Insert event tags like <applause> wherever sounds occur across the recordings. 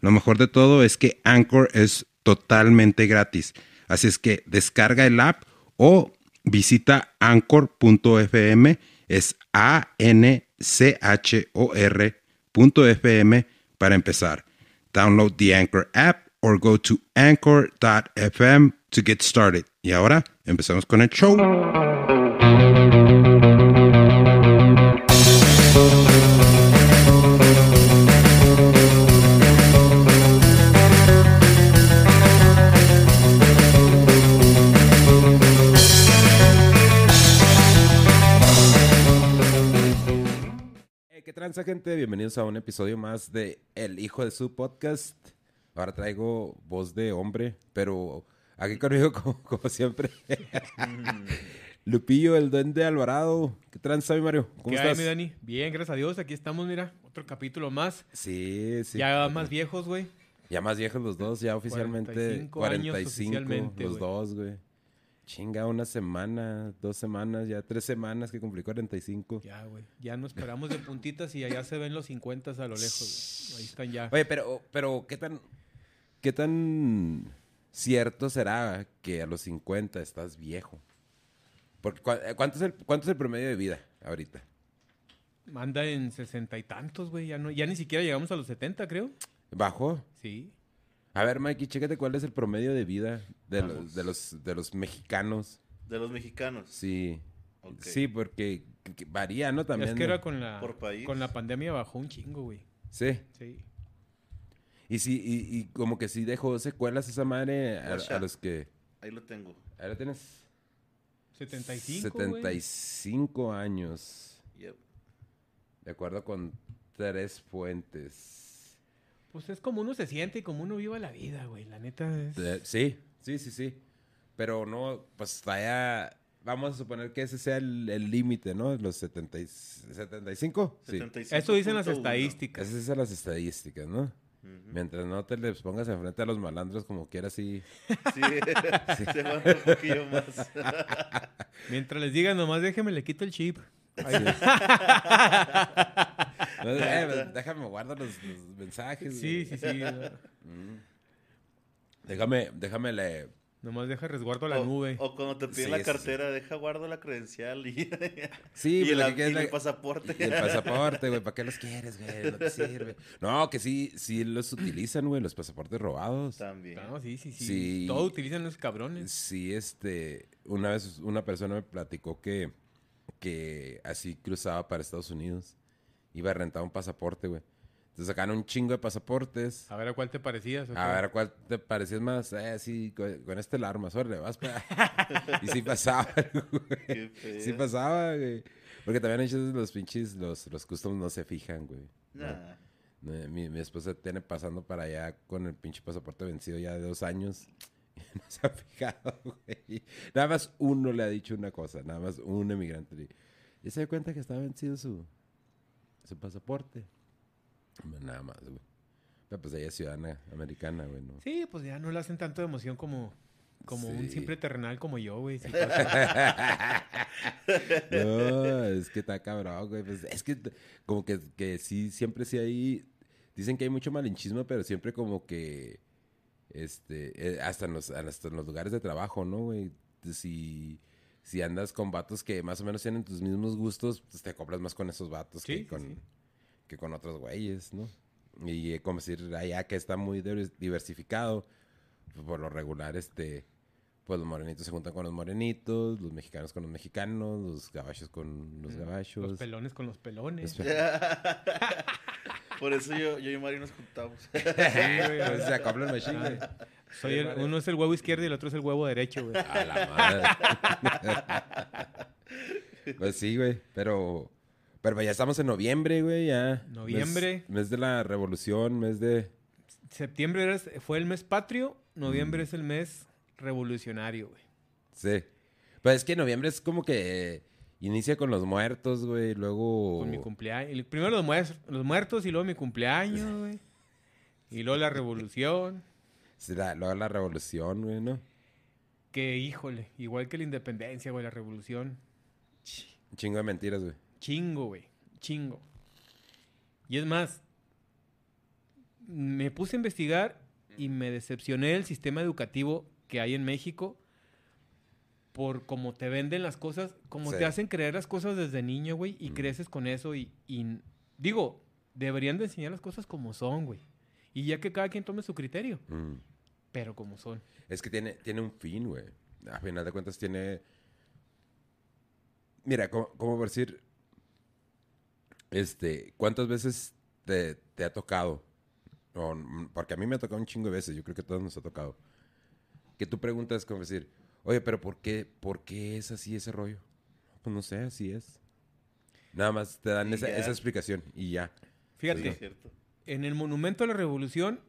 Lo mejor de todo es que Anchor es totalmente gratis. Así es que descarga el app o visita anchor.fm, es A-N-C-H-O-R.fm para empezar. Download the Anchor app or go to anchor.fm to get started. Y ahora empezamos con el show. Tranza, gente? Bienvenidos a un episodio más de El Hijo de su Podcast. Ahora traigo voz de hombre, pero aquí conmigo, <laughs> como, como siempre, <laughs> Lupillo, el duende Alvarado. ¿Qué tranza, mi Mario? ¿Cómo ¿Qué hay, estás? mi Dani? Bien, gracias a Dios. Aquí estamos, mira. Otro capítulo más. Sí, sí. ya más viejos, güey. Ya más viejos los dos, ya oficialmente 45 años 45 oficialmente, los dos, güey. Chinga, una semana, dos semanas, ya tres semanas que cumplí 45. Ya, güey. Ya nos esperamos de puntitas y allá se ven los 50 a lo lejos, güey. Ahí están ya. Oye, pero, pero ¿qué tan, qué tan cierto será que a los 50 estás viejo? Porque, ¿cu- ¿cuánto, es el, ¿Cuánto es el promedio de vida ahorita? Manda en sesenta y tantos, güey. Ya, no, ya ni siquiera llegamos a los 70, creo. ¿Bajo? Sí. A ver, Mikey, chécate cuál es el promedio de vida de, los, Vamos. de, los, de los mexicanos. De los mexicanos. Sí. Sí, porque que- que varía, ¿no? También. es que ¿no? era con la, Por país. con la pandemia bajó un chingo, güey. Sí. Sí. Y sí, y, y como que sí dejó secuelas esa madre a, los que... Ahí lo tengo. Ahora lo tienes 75, güey. 75 años. Yep. De acuerdo con tres fuentes. Pues es como uno se siente y como uno viva la vida, güey. La neta es... De- sí, sí, sí, sí. Pero no, pues vaya... Vamos a suponer que ese sea el límite, ¿no? Los 70 y- 75. Sí. 75.1. Eso dicen las estadísticas. Esas son las estadísticas, ¿no? Mientras no te les pongas enfrente a los malandros como quieras, sí. <laughs> <laughs> Sí, se un poquillo más. <laughs> Mientras les digan, nomás déjeme, le quito el chip. Ahí- No, eh, déjame guardar los, los mensajes. Sí, güey. sí, sí. Mm. Déjame, déjame le... Nomás deja resguardo la o, nube. o cuando te piden Sí, la sí, cartera, deja guardo la credencial y, Sí, y pero el, que es y la- el pasaporte. Y el pasaporte, güey, ¿para qué los quieres, güey? No te sirve. No, que sí, sí los utilizan, güey, los pasaportes robados. También. No, sí, sí, sí. Sí. Todo utilizan los cabrones. Sí, este, una vez una persona me platicó que, que así cruzaba para Estados Unidos. Iba a rentar un pasaporte, güey. Entonces sacaron un chingo de pasaportes. A ver a cuál te parecías. A ver, ¿cuál te parecías más? Eh, sí, con, con este el arma, órale, vas para... <laughs> y sí pasaba, <laughs> güey. Sí pasaba, güey. Porque también los pinches, los, los customs no se fijan, güey. Nah. No, Mi, mi esposa tiene pasando para allá con el pinche pasaporte vencido ya de dos años. <laughs> Y no se ha fijado, güey. Nada más uno le ha dicho una cosa, nada más un emigrante. le- Y se dio cuenta que estaba vencido su, su pasaporte. Nada más, güey. Pero pues ella es ciudadana americana, güey, ¿no? Sí, pues ya no le hacen tanto de emoción como, como un simple terrenal como yo, güey. <laughs> No, es que está cabrón, güey. Pues es que como que, que sí, siempre sí hay... Dicen que hay mucho malinchismo, pero siempre como que... Este, eh, hasta en los, hasta en los lugares de trabajo, ¿no, güey? Si, si andas con vatos que más o menos tienen tus mismos gustos, pues te compras más con esos vatos Sí, que, sí, con, sí. que con otros güeyes, ¿no? Y eh, como decir, allá que está muy divers- diversificado, pues, por lo regular, este, pues los morenitos se juntan con los morenitos, los mexicanos con los mexicanos, los gabachos con los gabachos. Los pelones con los pelones. Los <laughs> Sí, Por eso yo, yo y Mario nos juntamos. <laughs> güey. Pues se acoplan machín, güey. Soy el- uno es el huevo izquierdo y el otro es el huevo derecho, güey. A la madre. <laughs> pues sí, güey, pero... Pero ya estamos en noviembre, güey, ya. Noviembre. Mes, mes de la revolución, mes de... septiembre era- fue el mes patrio, noviembre es el mes revolucionario, güey. Sí. Pues es que noviembre es como que inicia con los muertos, güey. Luego. Con mi cumpleaños. Primero los, muer- los muertos y luego mi cumpleaños, güey. Y luego la revolución. La- luego la revolución, güey, ¿no? Que, híjole, igual que la independencia, güey, la revolución. Chingo de mentiras, güey. Chingo, güey. Chingo. Y es más, me puse a investigar y me decepcioné del sistema educativo que hay en México por cómo te venden las cosas, cómo Sí. te hacen creer las cosas desde niño, güey, y Mm. creces con eso y, y digo, deberían de enseñar las cosas como son, güey. Y ya que cada quien tome su criterio, Mm. Pero como son. Es que tiene, tiene un fin, güey. A final de cuentas tiene... Mira, como, decir... Este, ¿cuántas veces te, te ha tocado? O, porque a mí me ha tocado un chingo de veces, yo creo que a todos nos ha tocado. Que tú preguntas como decir, oye, pero ¿por qué, por qué es así ese rollo? Pues no sé, así es. Nada más te dan esa, esa explicación y ya. Fíjate, Sí, es cierto. en el Monumento a la Revolución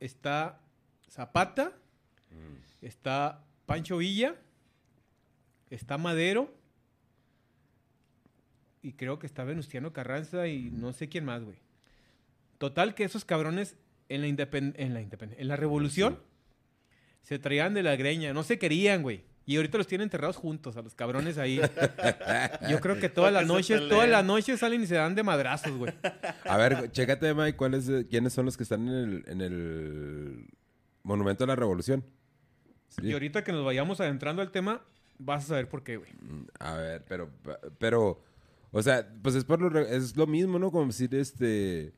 está Zapata, está Pancho Villa, está Madero y creo que está Venustiano Carranza y no sé quién más, güey. Total que esos cabrones en la, independ- en la, independ- en la Revolución se traían de la greña, no se querían, güey. Y ahorita los tienen enterrados juntos, a los cabrones ahí. Yo creo que todas las <laughs> noches, todas las noches salen y se dan de madrazos, güey. A ver, chécate, Mike, ¿cuáles, quiénes son los que están en el, en el Monumento a la Revolución. Sí. Y ahorita que nos vayamos adentrando al tema, vas a saber por qué, güey. Mm, A ver, pero, pero, o sea, pues es por lo, es lo mismo, ¿no? Como decir, este,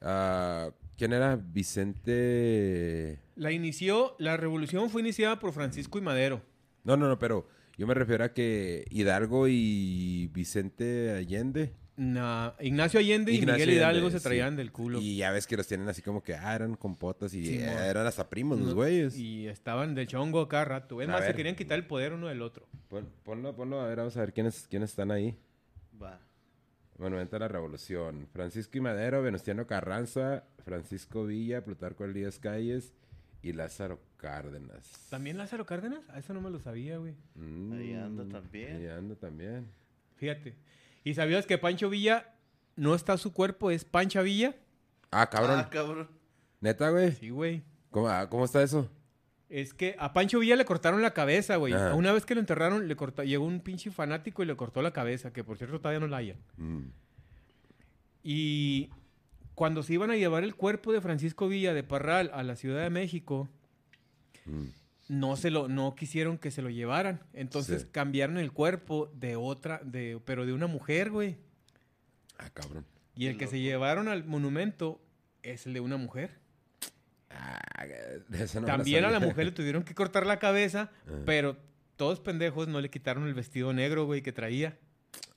ah, ¿quién era? Vicente, La inició, la revolución fue iniciada por Francisco y Madero. no, no, no, pero yo me refiero a que Hidalgo y Vicente Allende. Na- Ignacio Allende y Miguel Hidalgo Allende, se traían sí. del culo. Y ya ves que los tienen así como que, ah, eran compotas y eh, eran hasta primos los güeyes. Y estaban del chongo cada rato. Es A más, se querían quitar el poder uno del otro. Pon- ponlo, ponlo, a ver, vamos a ver quiénes, quiénes están ahí. Va. Monumento a la Revolución. Francisco y Madero, Venustiano Carranza, Francisco Villa, Plutarco Elías Calles y Lázaro Cárdenas. ¿También Lázaro Cárdenas? A eso no me lo sabía, güey. Mm, Ahí anda también. Ahí anda también. Fíjate. ¿Y sabías que Pancho Villa no está su cuerpo, es Pancha Villa? Ah, cabrón. Ah, cabrón. ¿Neta, güey? Sí, güey. ¿Cómo, ah, cómo está eso? Es que a Pancho Villa le cortaron la cabeza, güey. Ajá. Una vez que lo enterraron, le cortó, llegó un pinche fanático y le cortó la cabeza, que por cierto todavía no la hayan. Mm, Y cuando se iban a llevar el cuerpo de Francisco Villa de Parral a la Ciudad de México, mm. No se lo, no quisieron que se lo llevaran. Entonces Sí. cambiaron el cuerpo de otra, de, pero de una mujer, güey. Ah, cabrón. Y el Qué que se llevaron al monumento es el de una mujer. Ah, no me También a la mujer le tuvieron que cortar la cabeza, Ah. pero todos pendejos no le quitaron el vestido negro, güey, que traía.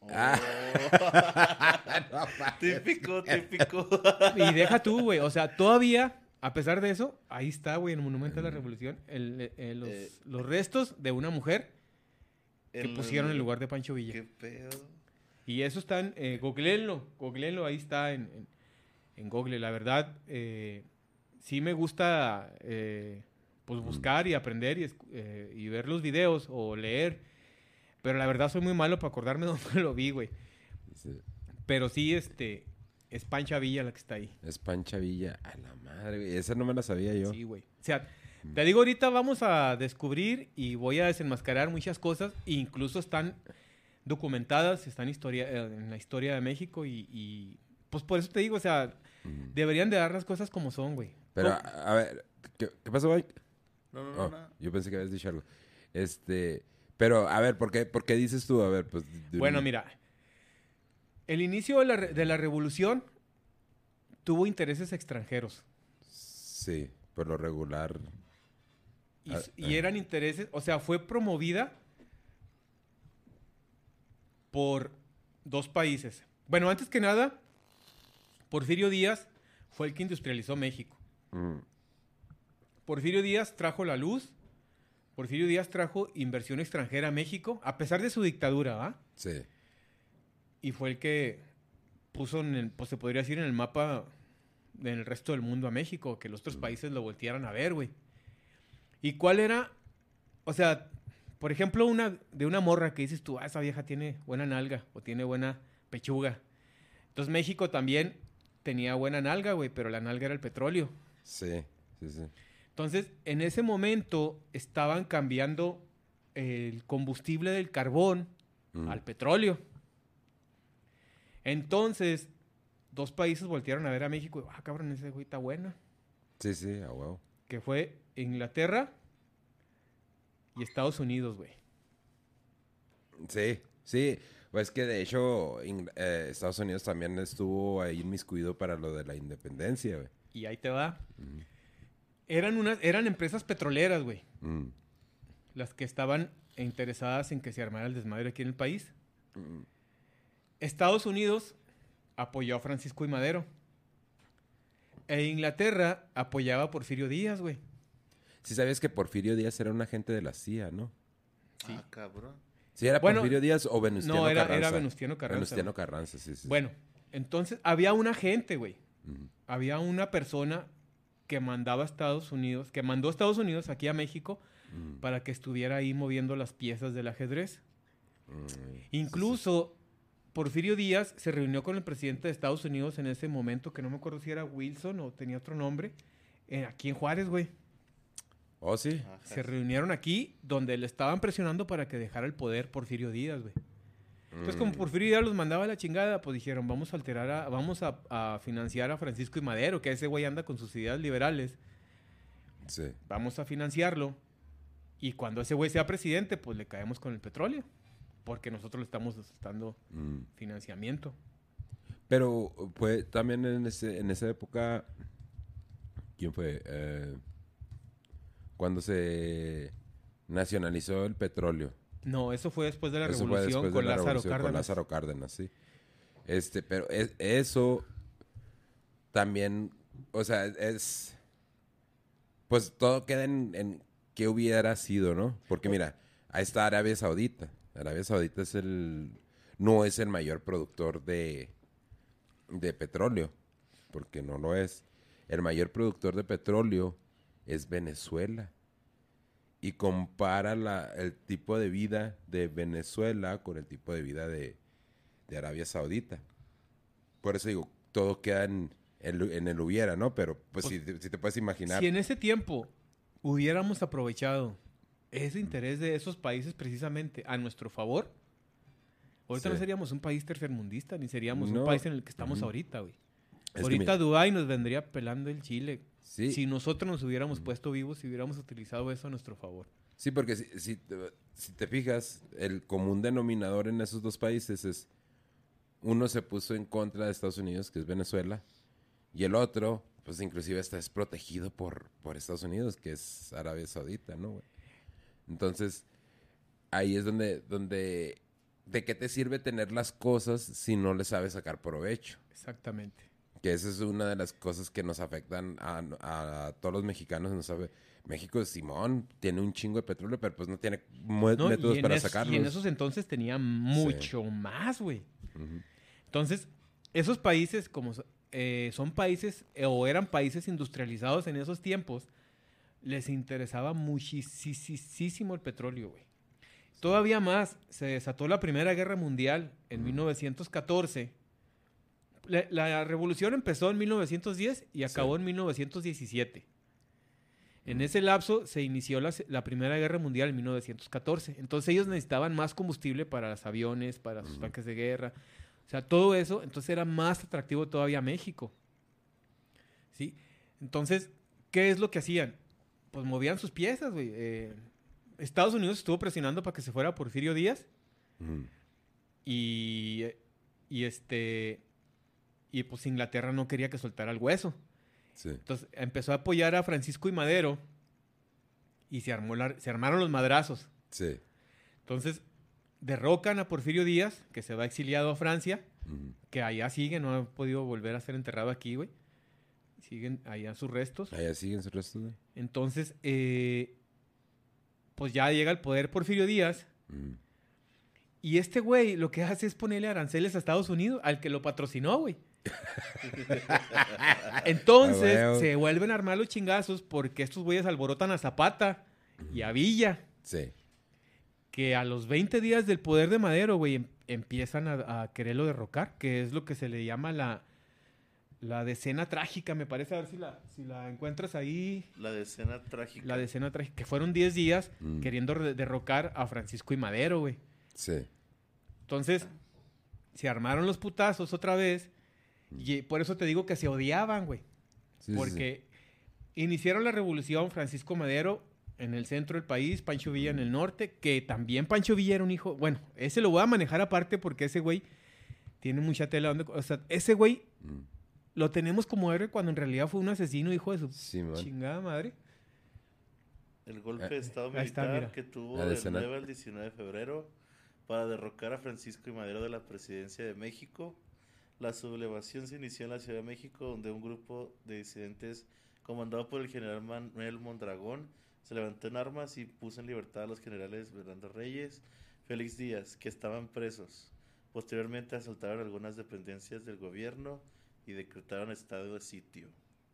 Ah. <laughs> <laughs> Oh. típico, típico. Y deja tú, güey. O sea, todavía, a pesar de eso, ahí está, güey, en el Monumento a la Revolución, el- eh, los, Eh. los restos de una mujer que El- pusieron en lugar de Pancho Villa. Qué pedo. Y eso está en, eh, googleenlo, googleenlo, ahí está en, en, en Google. La verdad, eh, sí me gusta, eh, pues, buscar y aprender y, eh, ver los videos o leer. Pero la verdad soy muy malo para acordarme <laughs> dónde lo vi, güey. Sí. Pero sí, este, es Pancha Villa la que está ahí. Es Pancha Villa. A la madre, güey. Esa no me la sabía yo. Sí, güey. O sea, te digo, ahorita vamos a descubrir y voy a desenmascarar muchas cosas. e incluso están documentadas, están historia, eh, en la historia de México y, y, pues por eso te digo, o sea, Mm. deberían de dar las cosas como son, güey. Pero, a, a ver, ¿qué, qué pasó, Mike? No, no, no, Oh, no. yo pensé que habías dicho algo. Este, pero, a ver, ¿por qué, por qué dices tú? A ver, pues... Bueno, mira, el inicio de la, re- de la revolución tuvo intereses extranjeros. Sí, por lo regular. Y, Ah, y eran intereses, o sea, fue promovida por dos países. Bueno, antes que nada, Porfirio Díaz fue el que industrializó México. mm, Porfirio Díaz trajo la luz, Porfirio Díaz trajo inversión extranjera a México, a pesar de su dictadura, ¿va? sí. Y fue el que puso, en el, pues se podría decir, en el mapa en el resto del mundo a México, que los otros países lo voltearan a ver, güey. ¿Y cuál era? O sea, por ejemplo, una de una morra que dices tú, ah, esa vieja tiene buena nalga o tiene buena pechuga. Entonces México también tenía buena nalga, güey, pero la nalga era el petróleo. Sí, sí, sí. Entonces, en ese momento estaban cambiando el combustible del carbón Mm. al petróleo. Entonces, dos países voltearon a ver a México y, ah, cabrón, ese güey está buena. Sí, sí, a huevo. Que fue Inglaterra y Estados Unidos, güey. Sí, sí. Pues que de hecho eh, Estados Unidos también estuvo ahí inmiscuido para lo de la independencia, güey. Y ahí te va. Eran, unas, eran empresas petroleras, güey. Mm. Las que estaban interesadas en que se armara el desmadre aquí en el país. Estados Unidos apoyó a Francisco y Madero. E Inglaterra apoyaba a Porfirio Díaz, güey. Sí sabías que Porfirio Díaz era un agente de la CIA, ¿no? Sí. Ah, cabrón. Sí, era Bueno, Porfirio Díaz o Venustiano no, era- Carranza. era Venustiano Carranza, Venustiano. Carranza, sí, sí. Bueno, entonces había un agente, güey. Había una persona que mandaba a Estados Unidos, que mandó a Estados Unidos aquí a México para que estuviera ahí moviendo las piezas del ajedrez. mm, sí, Incluso Porfirio Díaz se reunió con el presidente de Estados Unidos en ese momento, que no me acuerdo si era Wilson o tenía otro nombre, eh, aquí en Juárez, güey. Oh, sí. Ajá. Se reunieron aquí donde le estaban presionando para que dejara el poder Porfirio Díaz, güey. Entonces, como Mm, Porfirio Díaz los mandaba a la chingada, pues dijeron, vamos a alterar, a, vamos a, a financiar a Francisco y Madero, que ese güey anda con sus ideas liberales. Sí. Vamos a financiarlo. Y cuando ese güey sea presidente, pues le caemos con el petróleo. Porque nosotros le estamos dando Mm. financiamiento. Pero fue también en, ese, en esa época. ¿Quién fue? Eh, cuando se nacionalizó el petróleo. No, eso fue después de la Eso fue revolución después de con la Lázaro revolución Cárdenas. Con Lázaro Cárdenas, sí. Este, pero es- eso también, o sea, es. Pues todo queda en, en qué hubiera sido, ¿no? Porque mira, ahí está Arabia Saudita. Arabia Saudita es el. No es el mayor productor de, de petróleo, porque no lo es. El mayor productor de petróleo es Venezuela y compara la- el tipo de vida de Venezuela con el tipo de vida de, de Arabia Saudita. Por eso digo, todo queda en, el- en el hubiera, ¿no? Pero pues, si, si te puedes imaginar. Si en ese tiempo hubiéramos aprovechado ese interés de esos países precisamente a nuestro favor, ahorita Sí. no seríamos un país tercermundista, ni seríamos No. un país en el que estamos ahorita, güey. Es ahorita Dubái nos vendría pelando el Chile. Sí. Si nosotros nos hubiéramos puesto vivos y hubiéramos utilizado eso a nuestro favor. Sí, porque si, si te, si te fijas, el común denominador en esos dos países es uno se puso en contra de Estados Unidos, que es Venezuela, y el otro, pues inclusive está es protegido por, por Estados Unidos, que es Arabia Saudita, ¿no? güey? Entonces, ahí es donde, donde, ¿de qué te sirve tener las cosas si no le sabes sacar provecho? Exactamente. Que esa es una de las cosas que nos afectan a, a todos los mexicanos. No sabe, México, Simón, tiene un chingo de petróleo, pero pues no tiene ¿no? métodos para es- sacarlos. y en esos entonces tenía mucho más, güey. Entonces, esos países, como eh, son países eh, o eran países industrializados en esos tiempos, les interesaba muchísimo el petróleo, güey. Todavía más, se desató la Primera Guerra Mundial en 1914. La, la revolución empezó en 1910 y acabó en 1917. En ese lapso se inició la, Primera Guerra Mundial en 1914. Entonces ellos necesitaban más combustible para los aviones, para sus tanques de guerra. O sea, todo eso, entonces era más atractivo todavía México. ¿Sí? Entonces, ¿qué es lo que hacían? Pues movían sus piezas, güey. Eh, Estados Unidos estuvo presionando para que se fuera Porfirio Díaz y, y este y pues Inglaterra no quería que soltara el hueso. Sí. Entonces empezó a apoyar a Francisco y Madero y se, armó la- se armaron los madrazos. Sí. Entonces derrocan a Porfirio Díaz, que se va exiliado a Francia, que allá sigue, no ha podido volver a ser enterrado aquí, güey. Siguen allá sus restos. Allá siguen su resto de... Entonces, eh, pues ya llega al poder Porfirio Díaz Ujú. y este güey lo que hace es ponerle aranceles a Estados Unidos, al que lo patrocinó, güey. <laughs> Entonces Ah, se vuelven a armar los chingazos porque estos güeyes alborotan a Zapata y a Villa, Sí. que a los 20 días del poder de Madero, güey, em- empiezan a, a quererlo derrocar, que es lo que se le llama la, la decena trágica, me parece, a ver si la, si la encuentras ahí. La decena trágica. La decena trágica, que fueron 10 días Mm. queriendo derrocar a Francisco y Madero, güey. Sí. Entonces, se armaron los putazos otra vez. Y por eso te digo que se odiaban, güey. Sí. Porque iniciaron la revolución Francisco Madero en el centro del país, Pancho Villa en el norte, que también Pancho Villa era un hijo. Bueno, ese lo voy a manejar aparte porque ese güey tiene mucha tela donde. O sea, ese güey Mm. Lo tenemos como héroe cuando en realidad fue un asesino, hijo de su Sí, chingada madre. El golpe de Estado está, militar mira. que tuvo La del decena. 9 al 19 de febrero para derrocar a Francisco y Madero de la presidencia de México. La sublevación se inició en la Ciudad de México, donde un grupo de disidentes comandado por el general Manuel Mondragón se levantó en armas y puso en libertad a los generales Fernando Reyes, Félix Díaz, que estaban presos. Posteriormente asaltaron algunas dependencias del gobierno y decretaron estado de sitio.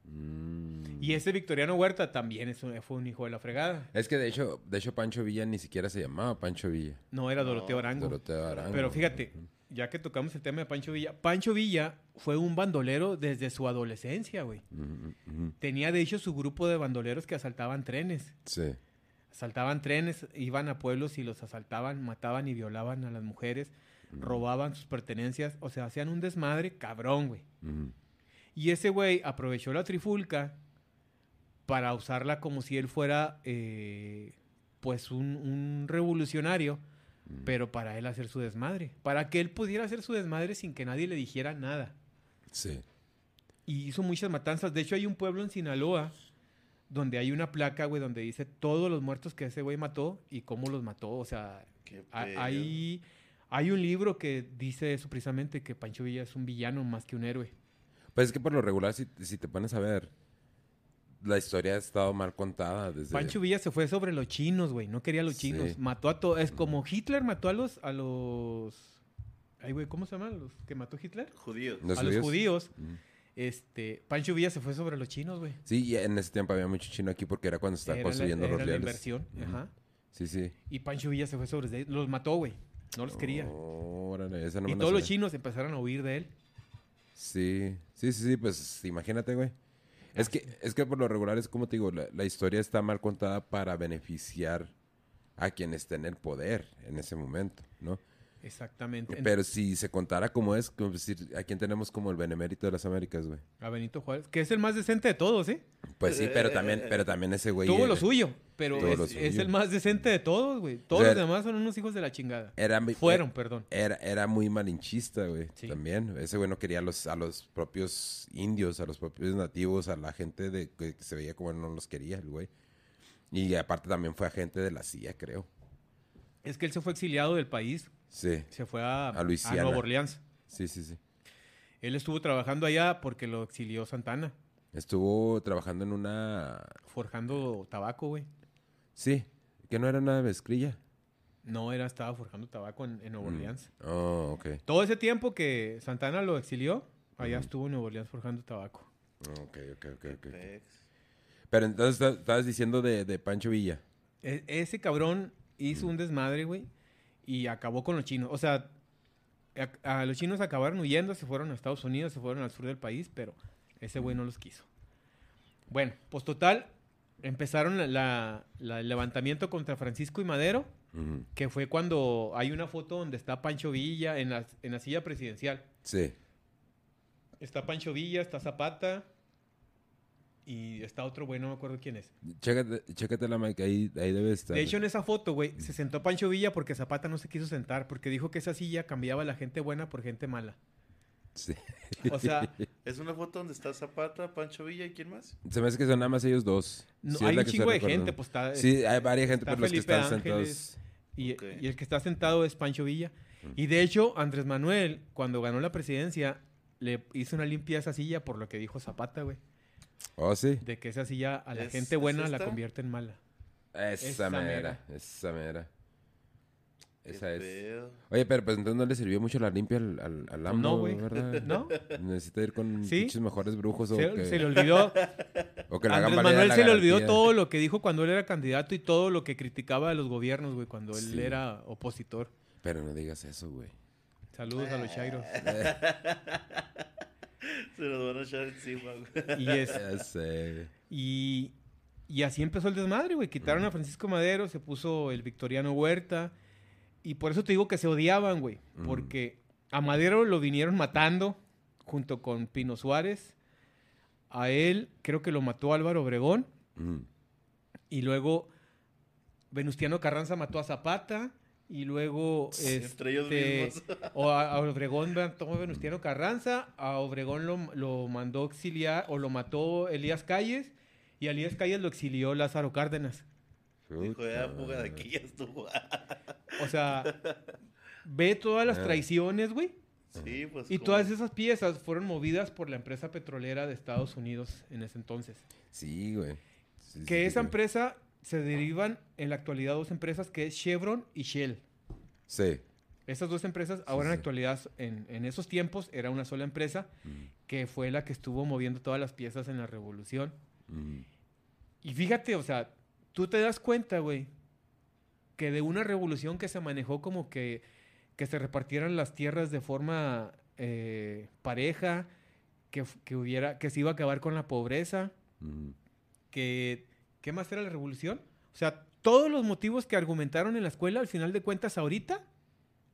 Mm. Y ese Victoriano Huerta también es un- fue un hijo de la fregada. Es que de hecho, de hecho Pancho Villa ni siquiera se llamaba Pancho Villa. No era No, Doroteo Arango. Doroteo Arango. Pero fíjate, ya que tocamos el tema de Pancho Villa, Pancho Villa fue un bandolero desde su adolescencia, güey. Ujú, ujú. Tenía de hecho su grupo de bandoleros que asaltaban trenes. Sí. Asaltaban trenes, iban a pueblos y los asaltaban, mataban y violaban a las mujeres, robaban sus pertenencias, o sea, hacían un desmadre cabrón, güey. Y ese güey aprovechó la trifulca para usarla como si él fuera, eh, pues, un, un revolucionario, pero para él hacer su desmadre. Para que él pudiera hacer su desmadre sin que nadie le dijera nada. Sí. Y hizo muchas matanzas. De hecho, hay un pueblo en Sinaloa donde hay una placa, güey, donde dice todos los muertos que ese güey mató y cómo los mató. O sea, hay, hay un libro que dice eso precisamente, que Pancho Villa es un villano más que un héroe. Pues es que por lo regular, si, si te pones a ver, la historia ha estado mal contada desde... Pancho Villa se fue sobre los chinos, güey. No quería a los Sí. chinos. Mató a todos. Es como Hitler mató a los... A los... Ay, güey, ¿cómo se llaman los que mató Hitler? Judíos. ¿Los a los judíos? Este, Pancho Villa se fue sobre los chinos, güey. Sí, y en ese tiempo había mucho chino aquí porque era cuando se estaban la- construyendo era los la rieles. inversión. Ajá. Sí, sí. Y Pancho Villa se fue sobre. Los mató, güey. No los quería. Órale, esa no y me la todos los sabía. chinos empezaron a huir de él. Sí, sí, sí, sí, pues imagínate, güey. Es que, es que por lo regular es como te digo, la, la historia está mal contada para beneficiar a quien esté en el poder en ese momento, ¿no? Exactamente. En- Pero si se contara como es, como decir, a quién tenemos como el benemérito de las Américas, güey. A Benito Juárez, que es el más decente de todos, ¿eh? Pues sí, pero también, pero también ese güey. Tuvo era- lo suyo, pero es, lo es suyo. el más decente de todos, güey. Todos O sea, los demás son unos hijos de la chingada. Era, Fueron, perdón. Era, era muy malinchista, güey. Sí. También. Ese güey no quería a los, a los propios indios, a los propios nativos, a la gente de que se veía como no los quería, el güey. Y aparte también fue agente de la CIA, creo. Es que él se fue exiliado del país. Sí, Se fue a, A Luisiana. Nueva Orleans. sí, sí, sí. Él estuvo trabajando allá porque lo exilió Santana, Estuvo trabajando en una... forjando tabaco, güey. Sí, que no era una mezclilla. No, era, estaba forjando tabaco en, en Nueva Mm. Orleans. Oh, ok. Todo ese tiempo que Santana lo exilió, allá estuvo en Nueva Orleans forjando tabaco. Ok, ok, ok, ok. Pero entonces ta- estabas diciendo de, de Pancho Villa. E- ese cabrón hizo un desmadre, güey, y acabó con los chinos. O sea, a, a los chinos acabaron huyendo, se fueron a Estados Unidos, se fueron al sur del país, pero ese güey no los quiso. Bueno, pues total, empezaron la- la- la- el levantamiento contra Francisco y Madero, que fue cuando hay una foto donde está Pancho Villa en la, en la silla presidencial. Sí. Está Pancho Villa, está Zapata y está otro güey, no me acuerdo quién es. Chécate, chécate la mic, ahí, ahí debe estar. De hecho, en esa foto, güey, se sentó Pancho Villa porque Zapata no se quiso sentar, porque dijo que esa silla cambiaba a la gente buena por gente mala. Sí. O sea, Es una foto donde está Zapata, Pancho Villa y quién más. Se me hace que son nada más ellos dos. no- Sí, es hay un chingo de gente, pues está... Sí, hay varias gente, pero los que están Ángeles. sentados. Y el que está sentado es Pancho Villa. Y de hecho, Andrés Manuel, cuando ganó la presidencia, le hizo una limpia a esa silla por lo que dijo Zapata, güey. Oh, sí. De que esa silla a la ¿Es- gente es buena la convierte en mala. Esa, Esa mera, mera. esa mera. Esa es. Oye, pero pues entonces no le sirvió mucho la limpia al, al, al AMLO, no, güey. ¿verdad? <laughs> ¿No? Necesita ir con Sí. pinches mejores brujos o Se, que, se le olvidó. <laughs> o que Andrés valer Manuel la se le olvidó todo lo que dijo cuando él era candidato y todo lo que criticaba de los gobiernos, güey, cuando él Sí. era opositor. Pero no digas eso, güey. Saludos a los Chairos. <laughs> Se nos van a echar encima, güey. Y, es, Ya sé. y, y así empezó el desmadre, güey. Quitaron a Francisco Madero, se puso el Victoriano Huerta. Y por eso te digo que se odiaban, güey. Mm. Porque a Madero lo vinieron matando junto con Pino Suárez. A él creo que lo mató Álvaro Obregón. Mm. Y luego Venustiano Carranza mató a Zapata. Y luego. Entre ellos este, mismos. <laughs> O a, a Obregón mató Venustiano Carranza. A Obregón lo, lo mandó exiliar. O lo mató Elías Calles. Y a Elías Calles lo exilió Lázaro Cárdenas. Dijo, ya, fuga de madre. aquí, ya estuvo. O sea, ve todas las traiciones, güey. Sí, pues. Y todas esas piezas fueron movidas por la empresa petrolera de Estados Unidos en ese entonces. Sí, güey. Sí, Que sí, esa güey. empresa se derivan en la actualidad dos empresas que es Chevron y Shell. Sí. Esas dos empresas, ahora en la actualidad, en, en esos tiempos, era una sola empresa Mm, que fue la que estuvo moviendo todas las piezas en la revolución. mm. Y fíjate, o sea, tú te das cuenta, güey, que de una revolución que se manejó como que, que se repartieran las tierras de forma eh, pareja, que, que hubiera, que se iba a acabar con la pobreza, Mm. que, ¿qué más era la revolución? O sea, todos los motivos que argumentaron en la escuela, al final de cuentas, ahorita,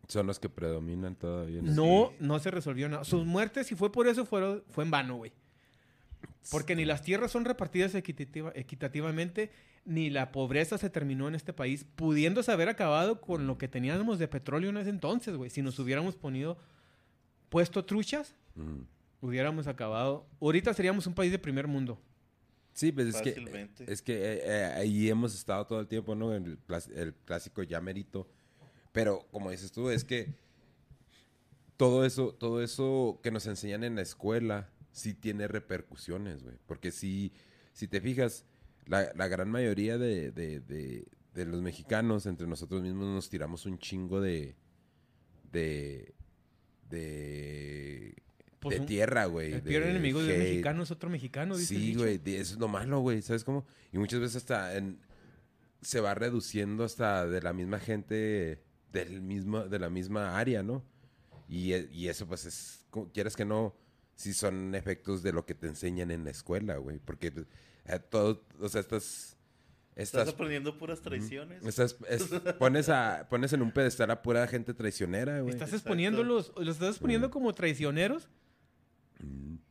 Son los que predominan todavía. en no, no se resolvió nada. Sus muertes, si fue por eso, fueron, fue en vano, güey. Porque ni las tierras son repartidas equitativa- equitativamente, ni la pobreza se terminó en este país, pudiéndose haber acabado con lo que teníamos de petróleo en ese entonces, güey. Si nos hubiéramos ponido, puesto truchas, Mm. hubiéramos acabado. Ahorita seríamos un país de primer mundo. Sí, pues es que, es que eh, eh, ahí hemos estado todo el tiempo, ¿no? El, clásico ya merito. Pero como dices tú, es que todo eso, todo eso que nos enseñan en la escuela sí tiene repercusiones, güey. Porque si, si te fijas, la, la gran mayoría de, de- de- de los mexicanos, entre nosotros mismos, nos tiramos un chingo de. de. de. Pues de un- tierra, güey. El de peor enemigo de un mexicano es otro mexicano, dice Sí, güey, eso es lo malo, güey, ¿sabes cómo? Y muchas veces hasta en- se va reduciendo hasta de la misma gente del mismo, de la misma área, ¿no? Y, e- y eso pues es, como- quieres que no, si son efectos de lo que te enseñan en la escuela, güey, porque eh, todo, o sea, estás, Estás estás, aprendiendo puras traiciones. estás, es- pones a, pones en un pedestal a pura gente traicionera, güey. Estás exponiéndolos, los estás exponiendo como traicioneros.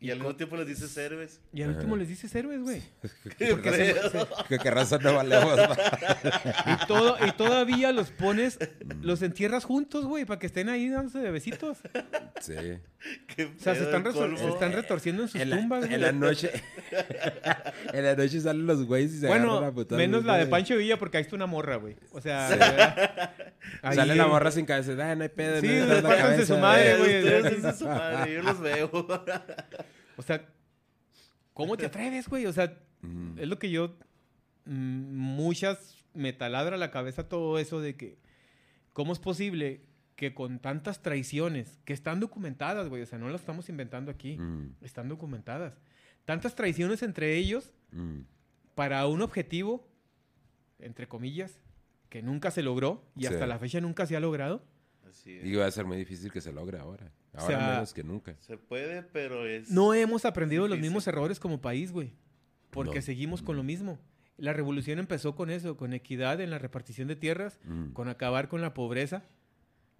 Y al mismo tiempo les dices héroes. y al último les dices héroes, güey. <laughs> Creo. <laughs> Que, que raza no valemos. <laughs> Y, todo, y todavía los pones, los entierras juntos, güey, para que estén ahí dándose de besitos. Sí. Qué O sea, se están, se están retorciendo en sus En la, tumbas, en güey. la noche. en la noche salen los güeyes y se agarran Bueno, a putazos, menos la de. Pancho Villa porque ahí está una morra, güey. O sea, de verdad, ahí- Sale la morra sin cabeza. Ah, no hay pedo. Sí, no la pártanse su cabeza". madre, güey. Yo los veo. <laughs> O sea, ¿cómo te atreves, güey? O sea, Mm. es lo que yo. mm, Muchas me taladra la cabeza todo eso de que. ¿Cómo es posible que con tantas traiciones que están documentadas, güey? O sea, no las estamos inventando aquí. Mm, Están documentadas. Tantas traiciones entre ellos mm. para un objetivo, entre comillas, que nunca se logró y hasta la fecha nunca se ha logrado. Así es. Y va a ser muy difícil que se logre ahora. Ahora sea, menos que nunca. Se puede, pero es. No hemos aprendido los mismos errores como país, güey. Porque No. seguimos con lo mismo. La revolución empezó con eso, con equidad en la repartición de tierras, Mm, con acabar con la pobreza.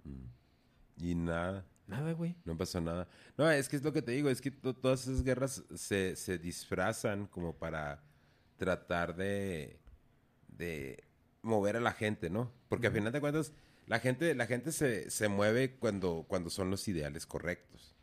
mm. Y nada. Nada, güey. No pasó nada. No, es que es lo que te digo, es que to- todas esas guerras se, se disfrazan como para tratar de, de mover a la gente, ¿no? Porque al final de cuentas, la gente, la gente se, se mueve cuando, cuando son los ideales correctos.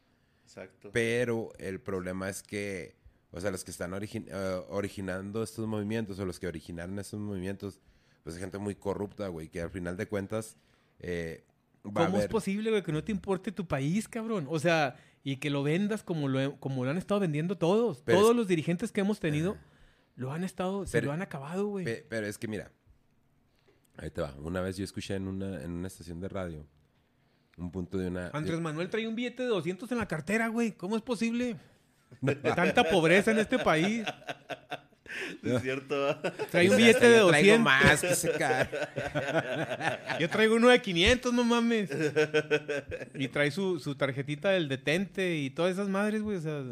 Exacto. Pero el problema es que, o sea, los que están eh, originando estos movimientos o los que originaron estos movimientos, pues es gente muy corrupta, güey, que al final de cuentas eh, va a ¿Cómo es posible, güey, que no te importe tu país, cabrón? O sea, y que lo vendas como lo, como lo han estado vendiendo todos. Pero todos es- los dirigentes que hemos tenido lo han estado, se Pero- lo han acabado, güey. Pe- pero es que mira, Ahí te va. Una vez yo escuché en una, en una estación de radio un punto de una... Andrés Manuel trae un billete de 200 en la cartera, güey. ¿Cómo es posible? Tanta pobreza en este país. Es cierto. Trae un billete "Hasta de yo traigo 200. más que. Yo traigo uno de 500, no mames. Y trae su, su tarjetita del detente y todas esas madres, güey. O sea,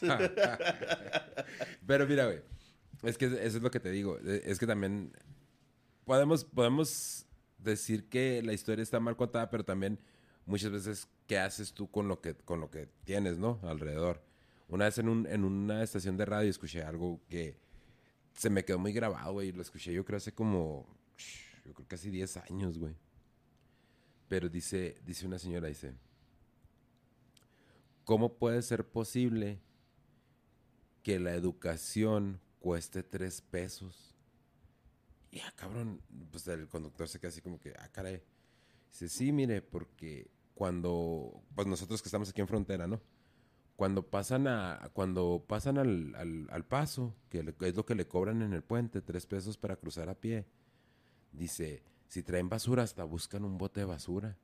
<laughs> Pero mira, güey. Es que eso es lo que te digo. Es que también podemos, podemos decir que la historia está mal contada, pero también muchas veces qué haces tú con lo que, con lo que tienes, ¿no? Alrededor. Una vez en, un, en una estación de radio escuché algo que se me quedó muy grabado, güey. Lo escuché yo creo hace como, yo creo casi 10 años, güey. Pero dice, dice una señora, dice, ¿cómo puede ser posible que la educación cueste tres pesos. Y ah, cabrón, pues el conductor se queda así como que, ah, caray. Dice, sí, mire, porque cuando, pues nosotros que estamos aquí en frontera, ¿no? Cuando pasan a, cuando pasan al, al, al paso, que le- es lo que le cobran en el puente, tres pesos para cruzar a pie. Dice, si traen basura, hasta buscan un bote de basura.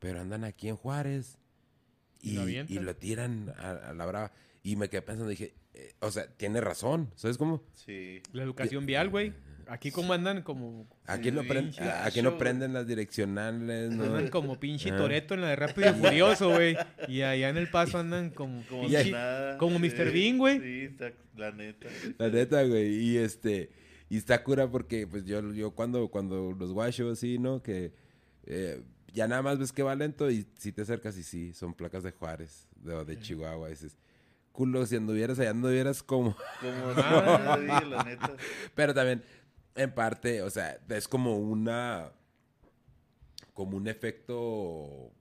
Pero andan aquí en Juárez Y y, lo y avientan. lo tiran a, a la brava. Y me quedé pensando, dije, eh, o sea, tiene razón, ¿sabes cómo? Sí. la educación vial, güey. Aquí como andan como... Aquí, no, Sí, prend- pinche aquí no prenden las direccionales, ¿no? Andan como pinche Ah. Toreto en la de Rápido y <laughs> Furioso, güey. Y allá en el paso andan como... Como pinche- nada. como Mr. Bean, güey. Sí, está- la neta. La neta, güey. Y este, y está cura porque, pues yo, yo cuando, cuando los guachos, sí, ¿no? Que eh, ya nada más ves que va lento y si te acercas y sí, son placas de Juárez, de, o de Chihuahua. Dices, culo, si anduvieras allá, anduvieras como. <laughs> Como la neta. Pero también, en parte, o sea, es como una. Como un efecto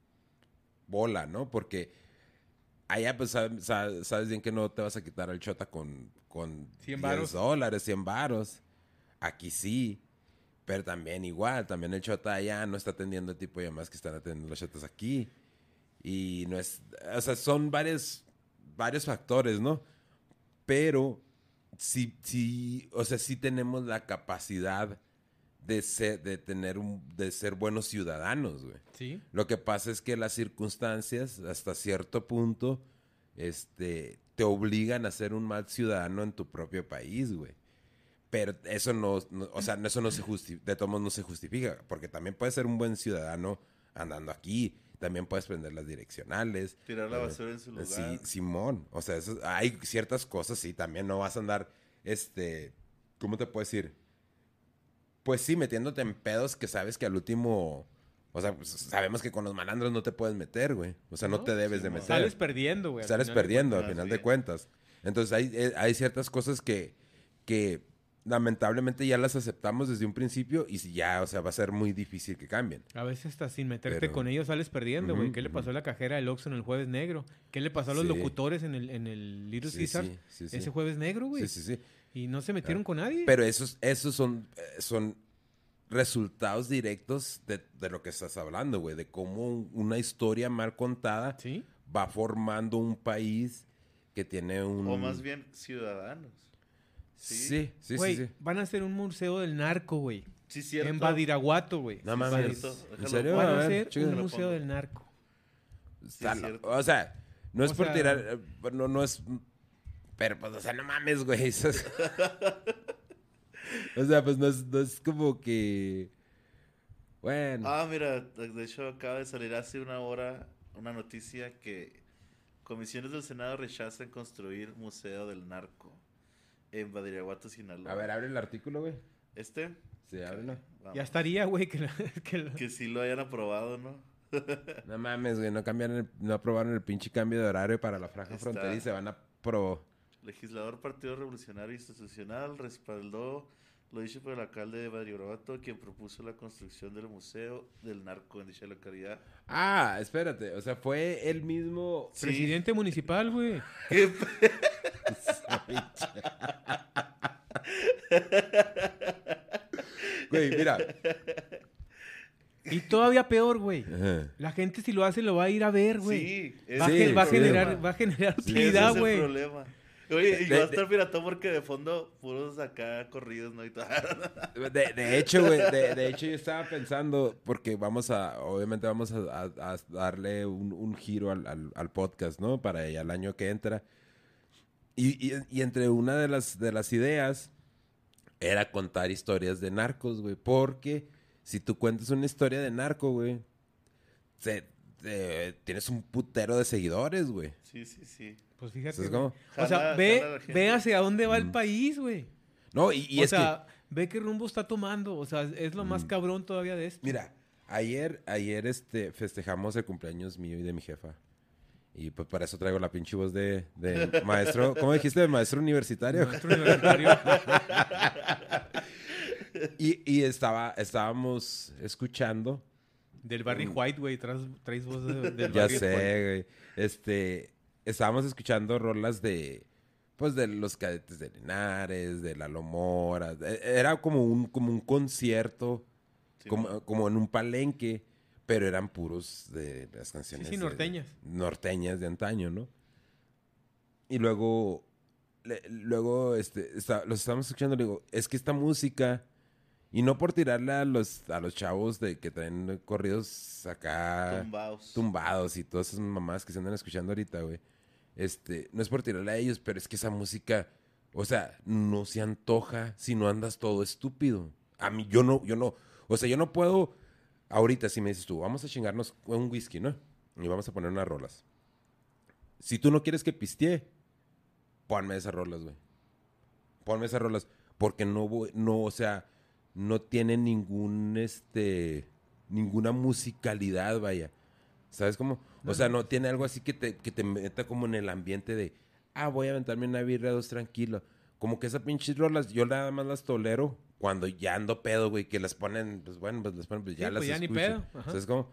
bola, ¿no? Porque allá, pues, sab- sa- sabes bien que no te vas a quitar el chota con, con 100 10 varos. dólares, 100 varos. Aquí sí. Pero también igual, también el chota allá no está atendiendo el tipo de llamadas que están atendiendo los chotas aquí. Y no es, o sea, son varios, varios factores, ¿no? Pero sí, sí, o sea, sí tenemos la capacidad de ser, de tener un, de ser buenos ciudadanos, güey. Sí. Lo que pasa es que las circunstancias, hasta cierto punto, este, te obligan a ser un mal ciudadano en tu propio país, güey. Pero eso no, no- o sea, eso no se justifica, de todos modos no se justifica, porque también puedes ser un buen ciudadano andando aquí, también puedes prender las direccionales. Tirar la eh, basura en su lugar. Sí, Simón. O sea, eso- hay ciertas cosas, sí, también no vas a andar, este, ¿cómo te puedo decir? Pues sí, metiéndote en pedos que sabes que al último, o sea, pues, sabemos que con los malandros no te puedes meter, güey. O sea, no, No, te debes de meter. Sales perdiendo, güey. al Sales final de perdiendo al cuentas, final de cuentas. Entonces hay, eh, hay ciertas cosas que, que lamentablemente ya las aceptamos desde un principio y ya, o sea, va a ser muy difícil que cambien. A veces hasta sin meterte Pero- con ellos sales perdiendo, güey. ¿Qué le pasó a la cajera del Oxxo en el Jueves Negro? ¿Qué le pasó a los Sí. locutores en el, en el Little Sí, Caesar? sí, sí, sí. Ese Jueves Negro, güey. Sí, sí, sí. Y no se metieron con nadie. Pero esos, esos son, eh, son resultados directos de, de lo que estás hablando, güey. De cómo un- una historia mal contada Sí. va formando un país que tiene un... O más bien ciudadanos. Sí, Sí. sí, sí, Güey, sí. van a hacer un museo del narco, güey. Sí, cierto. En Badiraguato, güey. No Sí, mames. ¿En serio? Van A hacer un museo del narco. Cierto. o sea, no es O por sea- tirar... eh, No, no es... Pero, pues, o sea, no mames, güey. <laughs> o sea, pues no es, no es como que... Bueno. Ah, mira, de hecho acaba de salir hace una hora una noticia que comisiones del Senado rechazan construir museo del narco en Badiraguato, Sinaloa. A ver, abre el artículo, güey. Este, Sí, ábrelo. vamos. Ya estaría, güey, que, <laughs> que que sí lo hayan aprobado, ¿no? <laughs> No mames, güey, no cambiaron el- no aprobaron el pinche cambio de horario para la franja fronteriza, van a pro... Legislador Partido Revolucionario Institucional respaldó lo dicho por el alcalde de Badiraguato, quien propuso la construcción del museo del narco en dicha localidad. Ah, espérate, o sea, fue el mismo... Sí. presidente municipal, güey. ¿Qué <laughs> pe- Güey, mira. Y todavía peor, güey. Ajá. La gente si lo hace lo va a ir a ver, güey. Sí, va, a Sí, va a generar, va a generar Ese utilidad, es el güey. problema. Oye, y va a estar piratón porque de fondo puros acá corridos, ¿no? Y todo. <laughs> De, de hecho, güey, de, de hecho yo estaba pensando, porque vamos a, obviamente vamos a, a- a darle un, un giro al, al- al podcast, ¿no? Para el año que entra. Y, y- y entre una de las, de las ideas era contar historias de narcos, güey. Porque si tú cuentas una historia de narco, güey, se- te- tienes un putero de seguidores, güey. Sí, sí, sí. Pues fíjate. O sea, ve, ve hacia dónde va el país, güey. No, y, y o es que... sea, ve qué rumbo está tomando. O sea, es lo más Mm. cabrón todavía de esto. Mira, ayer, ayer este, festejamos el cumpleaños mío y de mi jefa. Y pues para eso traigo la pinche voz de, de <laughs> maestro. ¿Cómo dijiste? De maestro universitario. Maestro universitario. <laughs> Y, y estaba, estábamos escuchando. Del Barry White, güey. Traes, traes voz de- del <laughs> Ya Barry White. sé, güey. Este, estábamos escuchando rolas de, pues de los cadetes de Linares, de la Lomora. Era como un, como un concierto, Sí, como, como en un palenque, pero eran puros de las canciones. sí, de- norteñas. norteñas de antaño, ¿no? Y luego, le- luego, este, está- los estábamos escuchando, le digo, es que esta música, y no por tirarle a los, a los chavos de que traen corridos acá Tumbaos. tumbados y todas esas mamás que se andan escuchando ahorita, güey. Este, no es por tirarle a ellos, pero es que esa música, o sea, no se antoja si no andas todo estúpido. A mí, yo no, yo no, o sea, yo no puedo, ahorita si me dices tú, vamos a chingarnos un whisky, ¿no? Y vamos a poner unas rolas. Si tú no quieres que pistee, ponme esas rolas, güey. Ponme esas rolas, porque no voy, no, o sea, no tiene ningún, este, ninguna musicalidad, vaya. ¿Sabes cómo? O sea, no tiene algo así que te, que te meta como en el ambiente de, ah, voy a aventarme una birra dos tranquilo. Como que esas pinches rolas, yo nada más las tolero cuando ya ando pedo, güey, que las ponen, pues bueno, pues las ponen, pues ya Sí, las pues ya ni escucho. pedo, ajá. ¿Sabes cómo?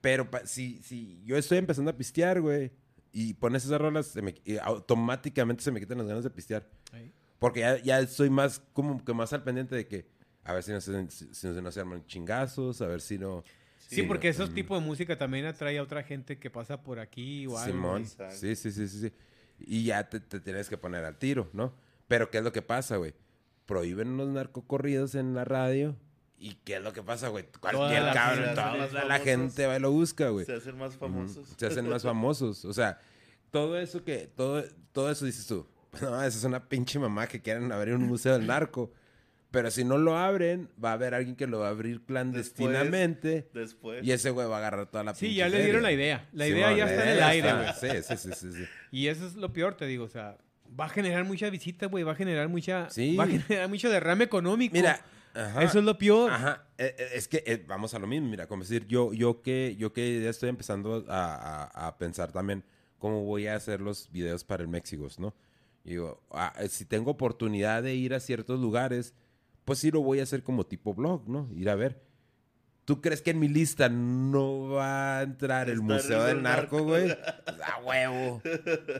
Pero pa- si, si yo estoy empezando a pistear, güey, y pones esas rolas, se me- y automáticamente se me quitan las ganas de pistear. Ahí. Porque ya, ya estoy más, como que más al pendiente de que, a ver si no se, si, si no se arman chingazos, a ver si no... Sí, porque no- esos mm. tipos de música también atrae a otra gente que pasa por aquí o algo. Simón. Sí, sí, sí, sí, sí. Y ya te, te tienes que poner al tiro, ¿no? Pero ¿qué es lo que pasa, güey? Prohíben unos narcocorridos en la radio. ¿Y qué es lo que pasa, güey? Cualquier la cabrón, hacen toda la famosos. gente va y lo busca, güey. Se hacen más famosos. Se hacen más famosos. O sea, todo eso que, todo, todo eso dices tú. <laughs> No, esa es una pinche mamá que quieren abrir un museo del narco. Pero si no lo abren, va a haber alguien que lo va a abrir clandestinamente. Después. Y ese güey va a agarrar toda la Sí, ya le dieron la idea. La Sí, idea ya está en el aire, güey. Sí, sí, sí, sí, sí. <laughs> Y eso es lo peor, te digo. O sea, va a generar mucha visita, güey. Va a generar mucha. Sí. Va a generar mucho derrame económico. Mira, ajá, Eso es lo peor. Ajá, eh, eh, es que eh, vamos a lo mismo, mira, como decir, yo, yo que, yo que ya estoy empezando a, a- a pensar también cómo voy a hacer los videos para el Méxicos, ¿no? Y digo, ah, si tengo oportunidad de ir a ciertos lugares, pues sí lo voy a hacer como tipo blog, ¿no? Ir a ver. ¿Tú crees que en mi lista no va a entrar el Está Museo el del Narco, güey? A huevo.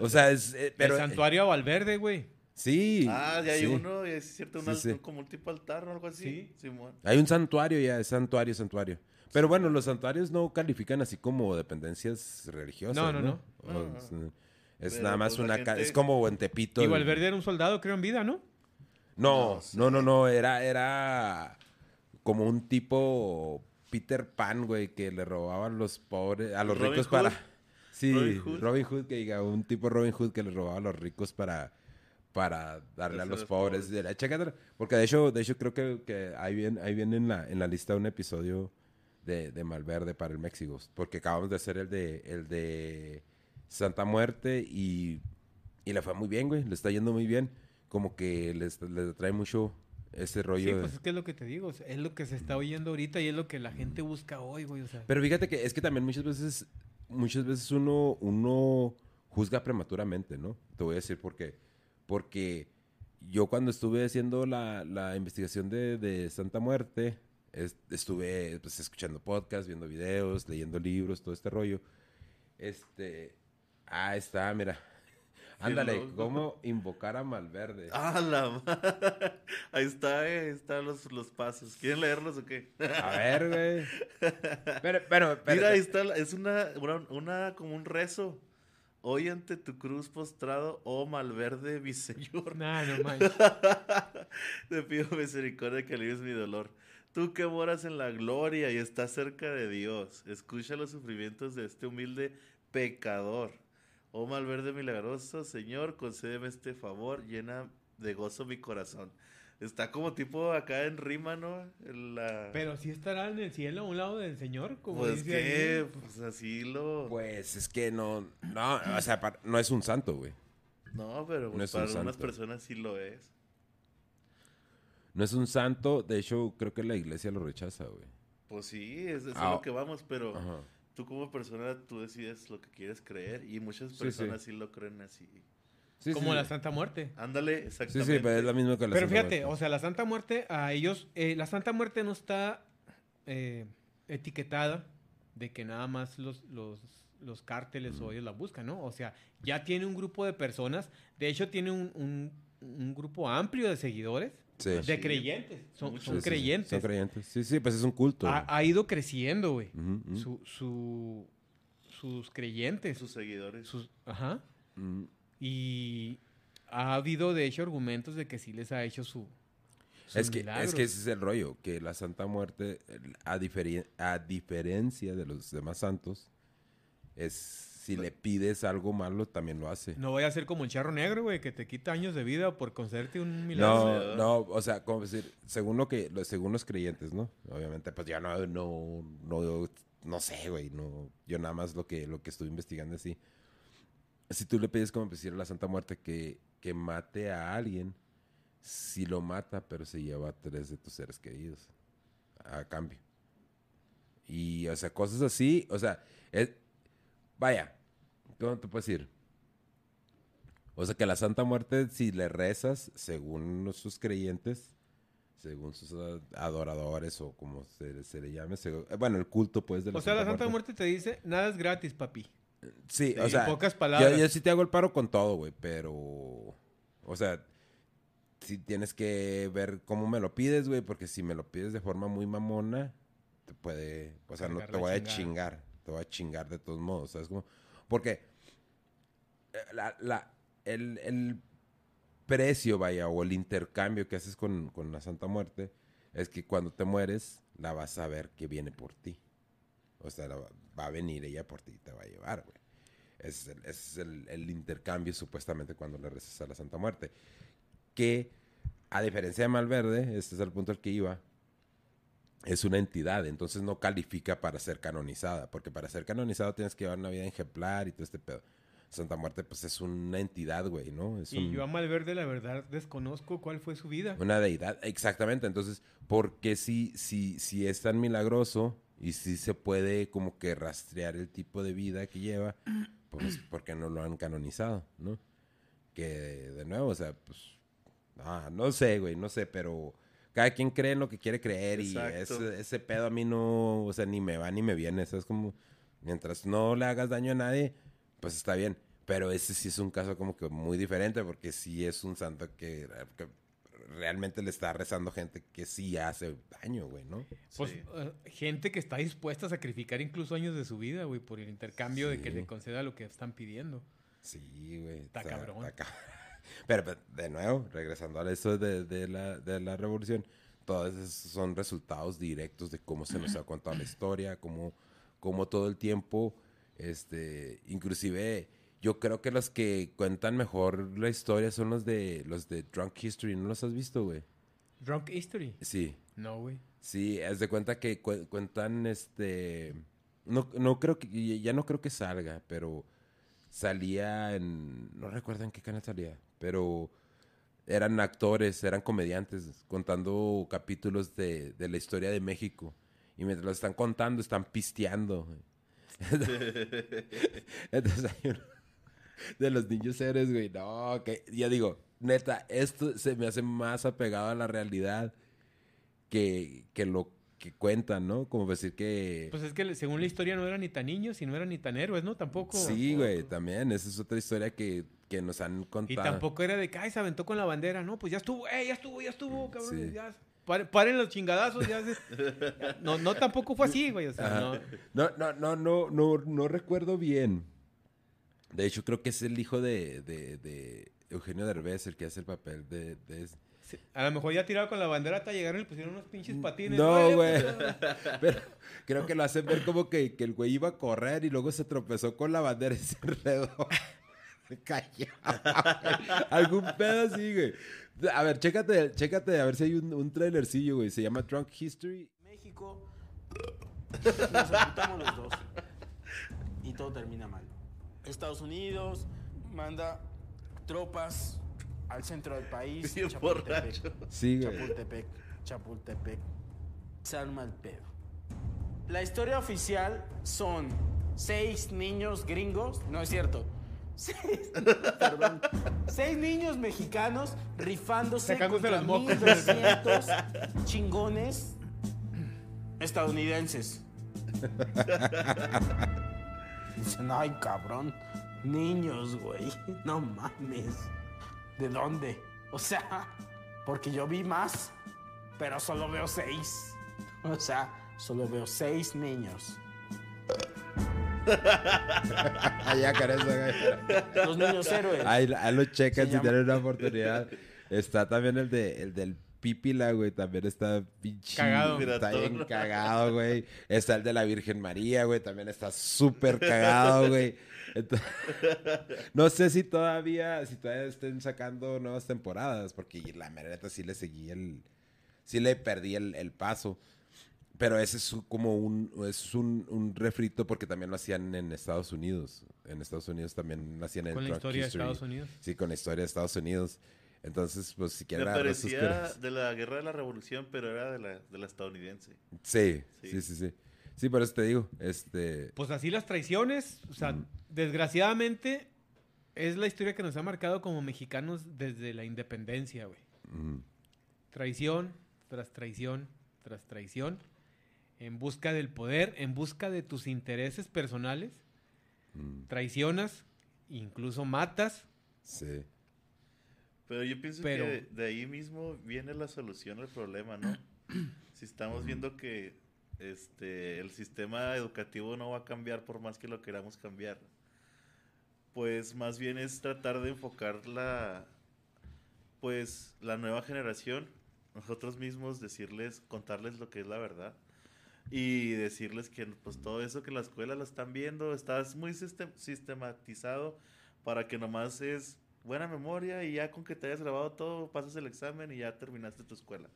O sea, es... eh, pero, el santuario a Valverde, güey. Sí. Ah, ya hay sí. uno, y es cierto, Sí, sí. como un tipo altar o algo así. Sí. Simón. Hay un santuario ya, es santuario, santuario. Pero bueno, los santuarios no califican así como dependencias religiosas. No, no, no. No. Es, nada más pues, una... gente- Es como en Tepito. Y Valverde era un soldado, creo, en vida, ¿no? No, No sé. no, no, no. Era, era como un tipo Peter Pan, güey, que le robaba a los pobres, a los Robin ricos Hood. para... Sí, Robin Robin Hood. Que diga, un tipo Robin Hood que le robaba a los ricos para para darle a los los pobres. pobres. Chécatela, Porque de hecho, de hecho creo que, que ahí viene, ahí viene en la, en la lista un episodio de, de Malverde para el México. Porque acabamos de hacer el de, el de Santa Muerte y, y le fue muy bien, güey. Le está yendo muy bien. Como que les, les atrae mucho ese Sí, rollo. de- pues es que es lo que te digo. es lo que se está oyendo ahorita y es lo que la gente busca hoy, güey. O sea, Pero fíjate que es que también muchas veces, muchas veces uno, uno juzga prematuramente, ¿no? Te voy a decir por qué. Porque yo cuando estuve haciendo la, la investigación de, de Santa Muerte, es- estuve pues, escuchando podcasts, viendo videos, leyendo libros, todo este rollo. Este, ah, está, mira. Ándale. ¿cómo invocar a Malverde? <laughs> Ah, la ma- Ahí está, eh, ahí están los, los pasos. ¿Quieren leerlos o qué? A ver, güey. Pero, <laughs> pero, pero- Mira, ahí está, es una, una, una- como un rezo Hoy ante tu cruz postrado, oh Malverde, mi Señor. Nah, no <laughs> manches. Te pido misericordia que alivies mi dolor. Tú que moras en la gloria y estás cerca de Dios, escucha los sufrimientos de este humilde pecador. Oh Malverde milagroso, Señor, concédeme este favor, llena de gozo mi corazón. Está como tipo acá en rima, ¿no? En la- Pero sí estará en el cielo a un lado del Señor, como pues dice que, ahí. pues así lo... Pues es que no, no, o sea, no es un santo, güey. no, pero no pues, es un para algunas santo. personas sí lo es. No es un santo, de hecho, creo que la iglesia lo rechaza, güey. Pues sí, es, es Ah, a lo que vamos, pero Ajá. Tú como persona, tú decides lo que quieres creer y muchas Sí, personas sí. sí, lo creen así. Sí, como sí, la sí. Santa Muerte. Ándale, Sí, exactamente. sí, pero es la misma que la Pero Santa fíjate, Muerte. o sea, la Santa Muerte, a ellos, eh, la Santa Muerte no está eh, etiquetada de que nada más los, los, los cárteles o ellos la buscan, ¿no? O sea, ya tiene un grupo de personas, de hecho tiene un, un- un grupo amplio de seguidores, Sí. de creyentes, son, son Sí, creyentes. Son creyentes. Sí, sí, pues es un culto. Ha, ido creciendo, güey. Su, su- sus creyentes. Sus seguidores. sus- ajá. Y ha habido, de hecho, argumentos de que sí les ha hecho su. Es que, es que ese es el rollo, que la Santa Muerte, a, diferi- a diferencia de los demás santos, es si le pides algo malo, también lo hace. No voy a ser como el charro negro, güey, que te quita años de vida por concederte un milagro. No, no, o sea, como decir, según lo que, según los creyentes, ¿no? Obviamente, pues yo no, no, no, no sé, güey, no, yo nada más lo que, lo que estuve investigando así. Si tú le pides como decir a la Santa Muerte que, que mate a alguien, si lo mata, pero se lleva a tres de tus seres queridos a cambio. Y, o sea, cosas así, o sea, es, vaya, ¿cómo te puedo decir? O sea que la Santa Muerte, si le rezas, según sus creyentes, según sus adoradores o como se, se le llame, eh, bueno, el culto pues de la O sea, la Santa Muerte te dice, nada es gratis, papi. Sí, o en sea, pocas palabras. yo sí te hago el paro con todo, güey, pero, o sea, sí tienes que ver cómo me lo pides, güey, porque si me lo pides de forma muy mamona, te puede, o sea, no te voy a chingar, te voy a chingar de todos modos, ¿sabes cómo? Porque eh, la, el, el precio, vaya, o el intercambio que haces con, con la Santa Muerte es que cuando te mueres, la vas a ver que viene por ti. O sea, va a venir ella por ti y te va a llevar, güey. Es, el, es el, el intercambio supuestamente cuando le rezas a la Santa Muerte. Que, a diferencia de Malverde, este es el punto al que iba, es una entidad, entonces no califica para ser canonizada, porque para ser canonizado tienes que llevar una vida ejemplar y todo este pedo. Santa Muerte, pues es una entidad, güey, ¿no? Es Y un- yo a Malverde, la verdad, desconozco cuál fue su vida. una deidad, exactamente. Entonces, ¿por qué si, si, si es tan milagroso y si se puede como que rastrear el tipo de vida que lleva? Pues, <clears throat> ¿por qué no lo han canonizado, no? Que, de nuevo, o sea, pues, ah, no sé, güey, no sé, pero cada quien cree en lo que quiere creer y ese, ese pedo a mí no, o sea, ni me va ni me viene. Eso es como, mientras no le hagas daño a nadie, pues está bien. Pero ese sí es un caso como que muy diferente porque sí es un santo que, que realmente le está rezando gente que sí hace daño, güey, ¿no? Pues Sí. eh, gente que está dispuesta a sacrificar incluso años de su vida, güey, por el intercambio de que le conceda lo que están pidiendo. Sí, güey. Está cabrón. cab- Pero, pues, de nuevo, regresando a eso de, de la, de la revolución, todos esos son resultados directos de cómo se nos ha contado la historia, cómo, cómo todo el tiempo, este, inclusive, yo creo que los que cuentan mejor la historia son los de los de Drunk History, ¿no los has visto, güey? Drunk History. Sí. No, güey. Sí, haz de cuenta que cu- cuentan este no, no creo que ya no creo que salga, pero salía en no recuerdo en qué canal salía, pero eran actores, eran comediantes contando capítulos de, de la historia de México y mientras lo están contando están pisteando. <laughs> Entonces hay uno de los niños héroes, güey, no, que ya digo, neta, esto se me hace más apegado a la realidad que, que lo que cuentan, ¿no? Como decir que... Pues es que según la historia no eran ni tan niños y no eran ni tan héroes, ¿no? Tampoco. sí, güey, también. Esa es otra historia que, que nos han Y contado. tampoco era de que, ay, se aventó con la bandera. No, pues ya estuvo, eh, ya estuvo, ya estuvo, cabrón. Sí. Ya, paren, paren los chingadazos, ya. se-. <laughs> No, no, tampoco fue así, güey. O sea, Ajá. no. No, no, no, no, no, no recuerdo bien. De hecho, creo que es el hijo de, de, de Eugenio Derbez el que hace el papel de... de- Sí, A lo mejor ya tirado con la bandera hasta llegaron y le pusieron unos pinches patines. No, güey. <laughs> <laughs> Pero creo que lo hacen ver como que, que el güey iba a correr y luego se tropezó con la bandera y se enredó. Güey. <laughs> Algún pedo así, güey. A ver, chécate, chécate a ver si hay un, un trailercillo, güey. Se llama Drunk History. México nos apuntamos los dos y todo termina mal. Estados Unidos manda tropas al centro del país, Bien Chapultepec, borracho. Sí, güey. Chapultepec, Chapultepec. Se arma el pedo. La historia oficial son seis niños gringos, no es cierto. Seis, <laughs> perdón, seis niños mexicanos rifándose Sacándose contra los mocos. 1200 chingones estadounidenses. Dicen, ay cabrón, niños, güey, no mames. ¿De dónde? O sea, porque yo vi más, pero solo veo seis. O sea, solo veo seis niños. <laughs> Allá, eso, güey. Los niños héroes. Ahí, ahí lo checan si tienen una oportunidad. Está también el, de, el del Pípila, güey. También está pinche. Cagado. Está bien cagado, güey. Está el de la Virgen María, güey. También está súper cagado, güey. Entonces, <laughs> no sé si todavía, si todavía estén sacando nuevas temporadas, porque la neta sí le seguí el, sí le perdí el, el paso. Pero ese es como un, es un, un refrito porque también lo hacían en Estados Unidos. En Estados Unidos también lo hacían en Con la historia de. Estados Unidos. Sí, con la historia de Estados Unidos. Entonces, pues si Me quieren parecía de la guerra de la revolución, pero era de la, de la estadounidense. Sí, Sí. sí, sí, sí. Sí, por eso te digo, este... Pues así las traiciones, o sea, Mm. desgraciadamente es la historia que nos ha marcado como mexicanos desde la independencia, güey. mm, Traición tras traición tras traición, en busca del poder, en busca de tus intereses personales, mm, traicionas, incluso matas. sí. Pero yo pienso Pero- que de, de ahí mismo viene la solución al problema, ¿no? <clears throat> si estamos viendo que este el sistema educativo no va a cambiar por más que lo queramos cambiar, pues más bien es tratar de enfocar la pues la nueva generación, nosotros mismos decirles, contarles lo que es la verdad y decirles que pues todo eso que la escuela lo están viendo está muy sistem- sistematizado para que nomás es buena memoria y ya con que te hayas grabado todo pasas el examen y ya terminaste tu escuela.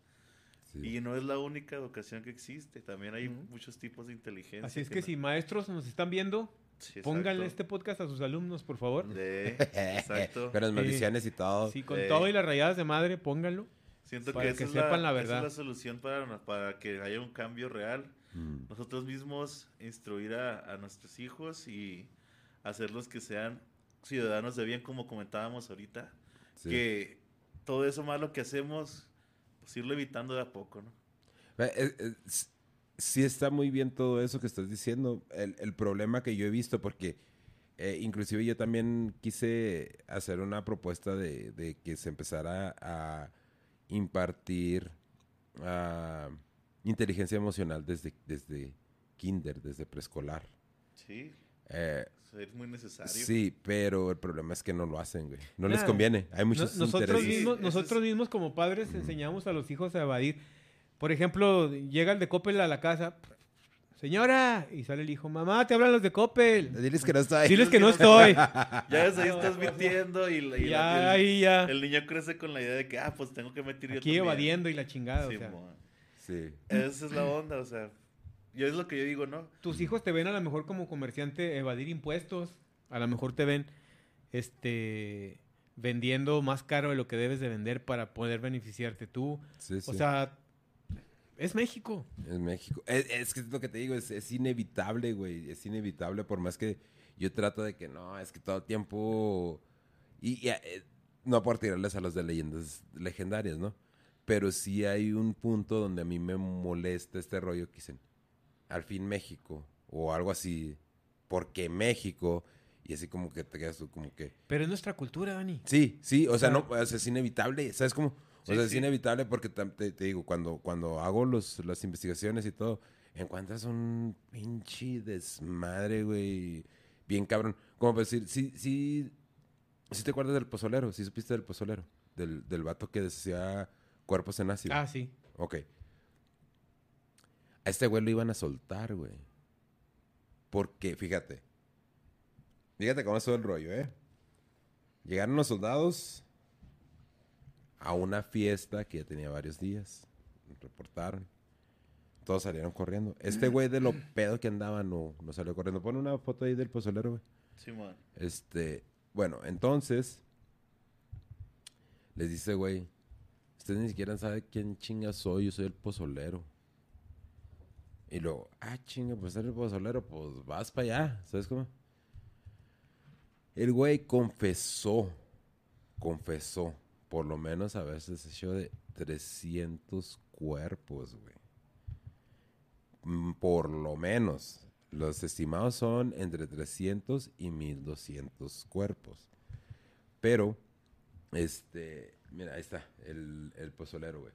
sí. Y no es la única educación que existe, también hay Ujú. muchos tipos de inteligencia. Así es que no- si maestros nos están viendo, Sí, pónganle este podcast a sus alumnos, por favor. De- <laughs> exacto. Con las maldiciones y todo. Sí, con Eh. todo y las rayadas de madre, pónganlo. Siento para que, esa que es sepan la, la esa es verdad. la solución para, para que haya un cambio real. Mm, Nosotros mismos instruir a, a nuestros hijos y hacerlos que sean ciudadanos de bien, como comentábamos ahorita. sí. Que todo eso malo que hacemos, pues irlo evitando de a poco, ¿no? Eh, eh, sí está muy bien todo eso que estás diciendo. El, el problema que yo he visto, porque eh, inclusive yo también quise hacer una propuesta de, de que se empezara a impartir ah, inteligencia emocional desde, desde kinder, desde preescolar. Sí, Eh, es muy necesario. sí, pero el problema es que no lo hacen, güey. No les conviene. Hay No- muchos nosotros intereses. Mismos, nosotros es- mismos como padres enseñamos a los hijos a evadir. Por ejemplo, llega el de Coppel a la casa. Señora, y sale el hijo, mamá, te hablan los de Coppel. Diles que no está ahí. Diles que no estoy. <laughs> Ya desde ahí estás mintiendo y, la- y la- ya, el, ahí ya. el niño crece con la idea de que, ah, pues tengo que meter yo Aquí también. evadiendo y la chingada. o sea. Sí. Esa es la onda, o sea, yo es lo que yo digo, ¿no? tus hijos te ven a lo mejor como comerciante evadir impuestos. A lo mejor te ven este vendiendo más caro de lo que debes de vender para poder beneficiarte tú. Sí, sí. O sea, es México. En México. Es, es que es lo que te digo, es, es inevitable, güey. Es inevitable, por más que yo trato de que no, es que todo el tiempo. Y, y, eh, no por tirarles a los de leyendas legendarias, ¿no? Pero sí hay un punto donde a mí me molesta este rollo que dicen, al fin México, o algo así, porque México, y así como que te quedas tú como que. Pero es nuestra cultura, Dani. Sí, sí, o sea, no, o sea, es inevitable, ¿sabes O Sí, sea, es inevitable porque te digo, cuando, cuando hago los, las investigaciones y todo, encuentras un pinche desmadre, güey. bien cabrón. Como para decir, sí, sí, sí te acuerdas del pozolero, sí supiste del pozolero, del, del vato que decía cuerpos en ácido. Ah, sí. Ok. A este güey lo iban a soltar, güey. Porque, fíjate. Fíjate cómo es todo el rollo, ¿eh? Llegaron los soldados a una fiesta que ya tenía varios días. Reportaron. Todos salieron corriendo. Este güey de lo pedo que andaba no, no salió corriendo. Pon una foto ahí del pozolero, güey. Simón. Este, bueno, entonces les dice, güey, ustedes ni siquiera saben quién chinga soy, yo soy el pozolero. Y luego, ah, chinga, pues eres el pozolero, pues vas para allá, ¿sabes cómo? El güey confesó, confesó, por lo menos a veces hecho de 300 cuerpos, güey. Mm, Por lo menos. Los estimados son entre 300 y 1200 cuerpos. Pero, este, mira, ahí está, el, el pozolero, güey.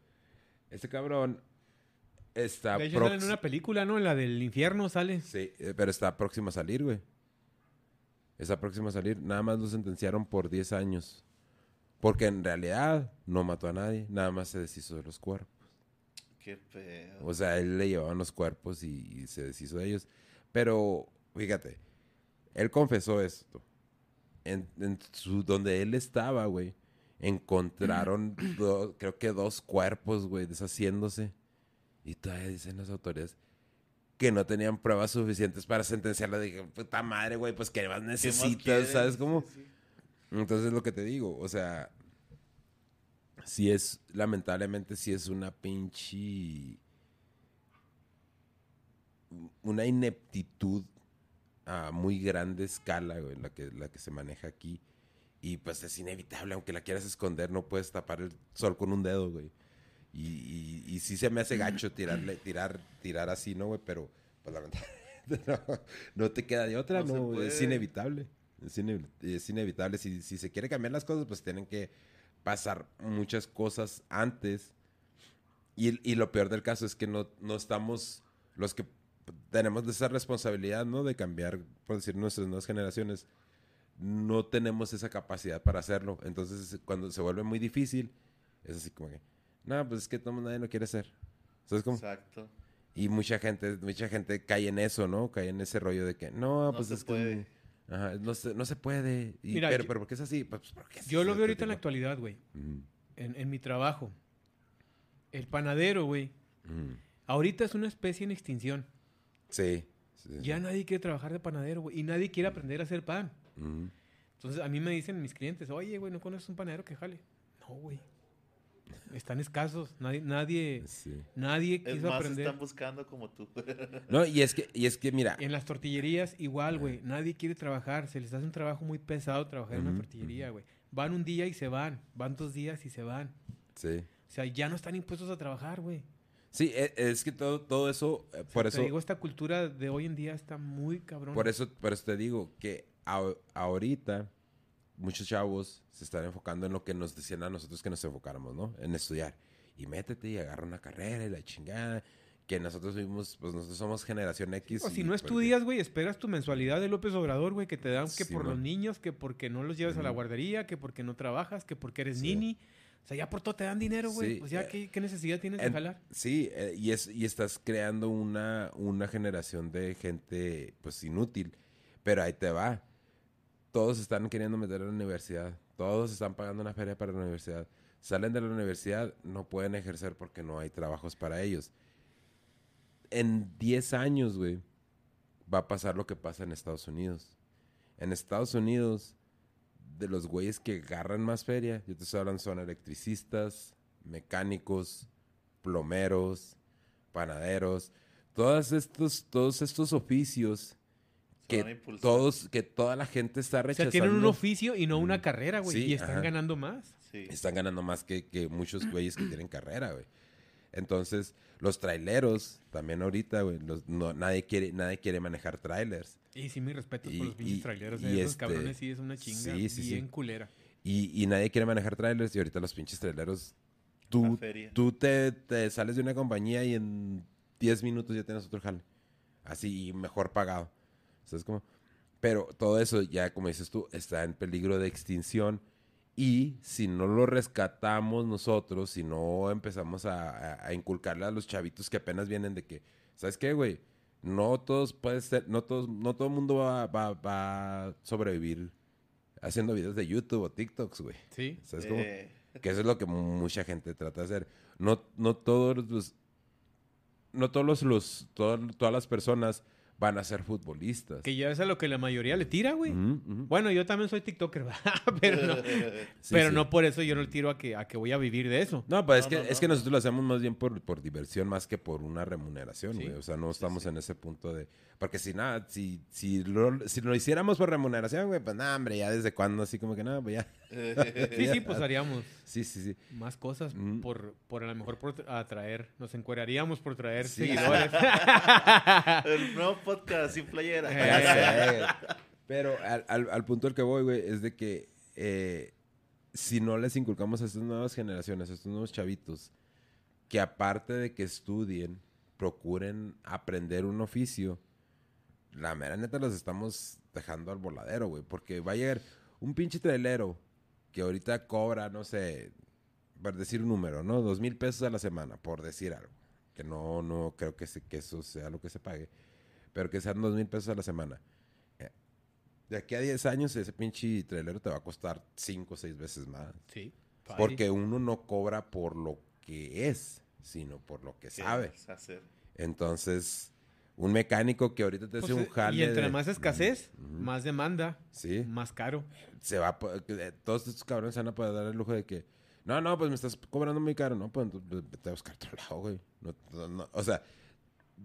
Este cabrón está De hecho, sale en una película, ¿no? En la del infierno sale. Sí, eh, pero está próximo a salir, güey. Está próximo a salir. Nada más lo sentenciaron por 10 años. Porque en realidad no mató a nadie, nada más se deshizo de los cuerpos. Qué pedo. O sea, él le llevaban los cuerpos y, y se deshizo de ellos. Pero, fíjate, él confesó esto. En, en su, donde él estaba, güey, encontraron, <clears throat> do- creo que dos cuerpos, güey, deshaciéndose. Y todavía dicen las autoridades que no tenían pruebas suficientes para sentenciarlo. Dije, puta madre, güey, pues ¿qué más ¿Qué más necesitas? ¿Sabes cómo? Sí, sí. Entonces lo que te digo, o sea, si es, lamentablemente, si es una pinche, una ineptitud a muy grande escala, güey, la que, la que se maneja aquí. Y pues es inevitable, aunque la quieras esconder, no puedes tapar el sol con un dedo, güey. Y, y, y sí se me hace gacho tirarle, tirar, tirar así, ¿no, güey? Pero, pues lamentablemente, <laughs> no, no te queda de otra, No ¿no? es inevitable. Es, inevi- es inevitable. Si, si se quiere cambiar las cosas, pues tienen que pasar muchas cosas antes. Y, y lo peor del caso es que no, no estamos, los que tenemos esa responsabilidad, ¿no? De cambiar, por decir, nuestras nuevas generaciones, no tenemos esa capacidad para hacerlo. Entonces, cuando se vuelve muy difícil, es así como que, no, pues es que todo, nadie lo quiere hacer. ¿Sabes cómo? Exacto. Y mucha gente, mucha gente cae en eso, ¿no? Cae en ese rollo de que, no, No pues es puede. que... Ajá, no, se, no se puede. Y, Mira, pero, yo- pero ¿por qué es así? Pues es Yo así, lo veo ahorita en la actualidad, güey. En, en mi trabajo. El panadero, güey. Ahorita es una especie en extinción. Sí. sí, sí. Ya nadie quiere trabajar de panadero, güey. Y nadie quiere aprender a hacer pan. Entonces a mí me dicen mis clientes, oye, güey, ¿no conoces un panadero que jale? No, güey. Están escasos. Nadie, nadie, Sí. nadie Es quiso más, aprender. están buscando como tú. No, y es que, y es que mira, En las tortillerías, igual, güey. Nadie quiere trabajar. Se les hace un trabajo muy pesado trabajar en una tortillería, güey. Van un día y se van. Van dos días y se van. sí. O sea, ya no están impuestos a trabajar, güey. Sí, e- es, que todo, todo eso, eh, por Te eso, digo, esta cultura de hoy en día está muy cabrón. por eso, por eso te digo que a- ahorita muchos chavos se están enfocando en lo que nos decían a nosotros que nos enfocáramos, ¿no? En estudiar. Y métete y agarra una carrera y la chingada. Que nosotros vimos, pues nosotros somos generación X. O si no pues, estudias, güey, esperas tu mensualidad de López Obrador, güey, que te dan que Sí, por los niños, que porque no los llevas a la guardería, que porque no trabajas, que porque eres Sí. nini. O sea, ya por todo te dan dinero, güey. Sí, Pues ya, eh, ¿qué, qué necesidad tienes de jalar? Sí, eh, y, es, y estás creando una, una generación de gente, pues, inútil. Pero ahí te va. Todos están queriendo meter a la universidad. Todos están pagando una feria para la universidad. Salen de la universidad, no pueden ejercer porque no hay trabajos para ellos. En 10 años, güey, va a pasar lo que pasa en Estados Unidos. En Estados Unidos, de los güeyes que agarran más feria, yo te estoy hablando, son electricistas, mecánicos, plomeros, panaderos, todos estos, todos estos oficios que todos, que toda la gente está O sea, rechazando. tienen un oficio y no una carrera, güey. Sí, y están ajá. ganando más. Sí. Están ganando más que, que muchos güeyes que tienen carrera, güey. Entonces, los traileros, también ahorita, güey, los- no, nadie, quiere, nadie quiere manejar trailers. Y sí, mis respetos Y- por los pinches y- traileros. y eh, Esos este- cabrones sí es una chinga sí, sí, sí. bien culera. Y, y nadie quiere manejar trailers y ahorita los pinches traileros, tú, tú te, te sales de una compañía y en 10 minutos ya tienes otro jale. Así, y mejor pagado. ¿Sabes cómo? Pero todo eso, ya como dices tú, está en peligro de extinción. Y si no lo rescatamos nosotros, si no empezamos a, a- a inculcarle a los chavitos que apenas vienen de que, ¿sabes qué, güey? No todos puede ser, no todos, no todo el mundo va, va- va a sobrevivir haciendo videos de YouTube o TikToks, güey. Sí. ¿Sabes cómo? Eh, Que eso es lo que mucha gente trata de hacer. No, no todos los. No todos los. los- todo- todas las personas van a ser futbolistas. Que ya es a lo que la mayoría le tira, güey. Bueno, yo también soy TikToker, <laughs> ¿verdad? pero no, <laughs> Sí, pero sí. no por eso yo no le tiro a que, a que voy a vivir de eso. No, pues es, que, no, es que nosotros lo hacemos más bien por, por diversión más que por una remuneración, Sí. güey. O sea, no estamos en ese punto de... Porque si nada, si, si, lo, si lo hiciéramos por remuneración, güey, pues nada, hombre, ya desde cuándo así como que nada, pues ya. <laughs> Sí, sí, pues haríamos Sí, sí, sí. más cosas Mm. por, por a lo mejor por atraer, nos encueraríamos por traer Sí. seguidores. <laughs> El nuevo podcast sin playera. Eh. Sé. Pero al, al- al punto al que voy, güey, es de que eh, si no les inculcamos a estas nuevas generaciones, a estos nuevos chavitos, que aparte de que estudien, procuren aprender un oficio, la mera neta los estamos dejando al voladero, güey. Porque va a llegar un pinche trailero que ahorita cobra, no sé, por decir un número, ¿no? Dos mil pesos a la semana, por decir algo. Que no, no creo que, se- que eso sea lo que se pague. Pero que sean dos mil pesos a la semana. Eh, De aquí a 10 años ese pinche trailero te va a costar cinco o seis veces más. sí. Porque uno no cobra por lo que es, sino por lo que ¿Qué sabe. hacer? Entonces, un mecánico que ahorita te hace Pues, un jale. y entre de- más escasez, más demanda, Sí. más caro. Se va a eh, todos estos cabrones se van a poder dar el lujo de que. No, no, pues me estás cobrando muy caro. No, pues entonces, vete a buscar otro lado, güey. No, no, no, O sea,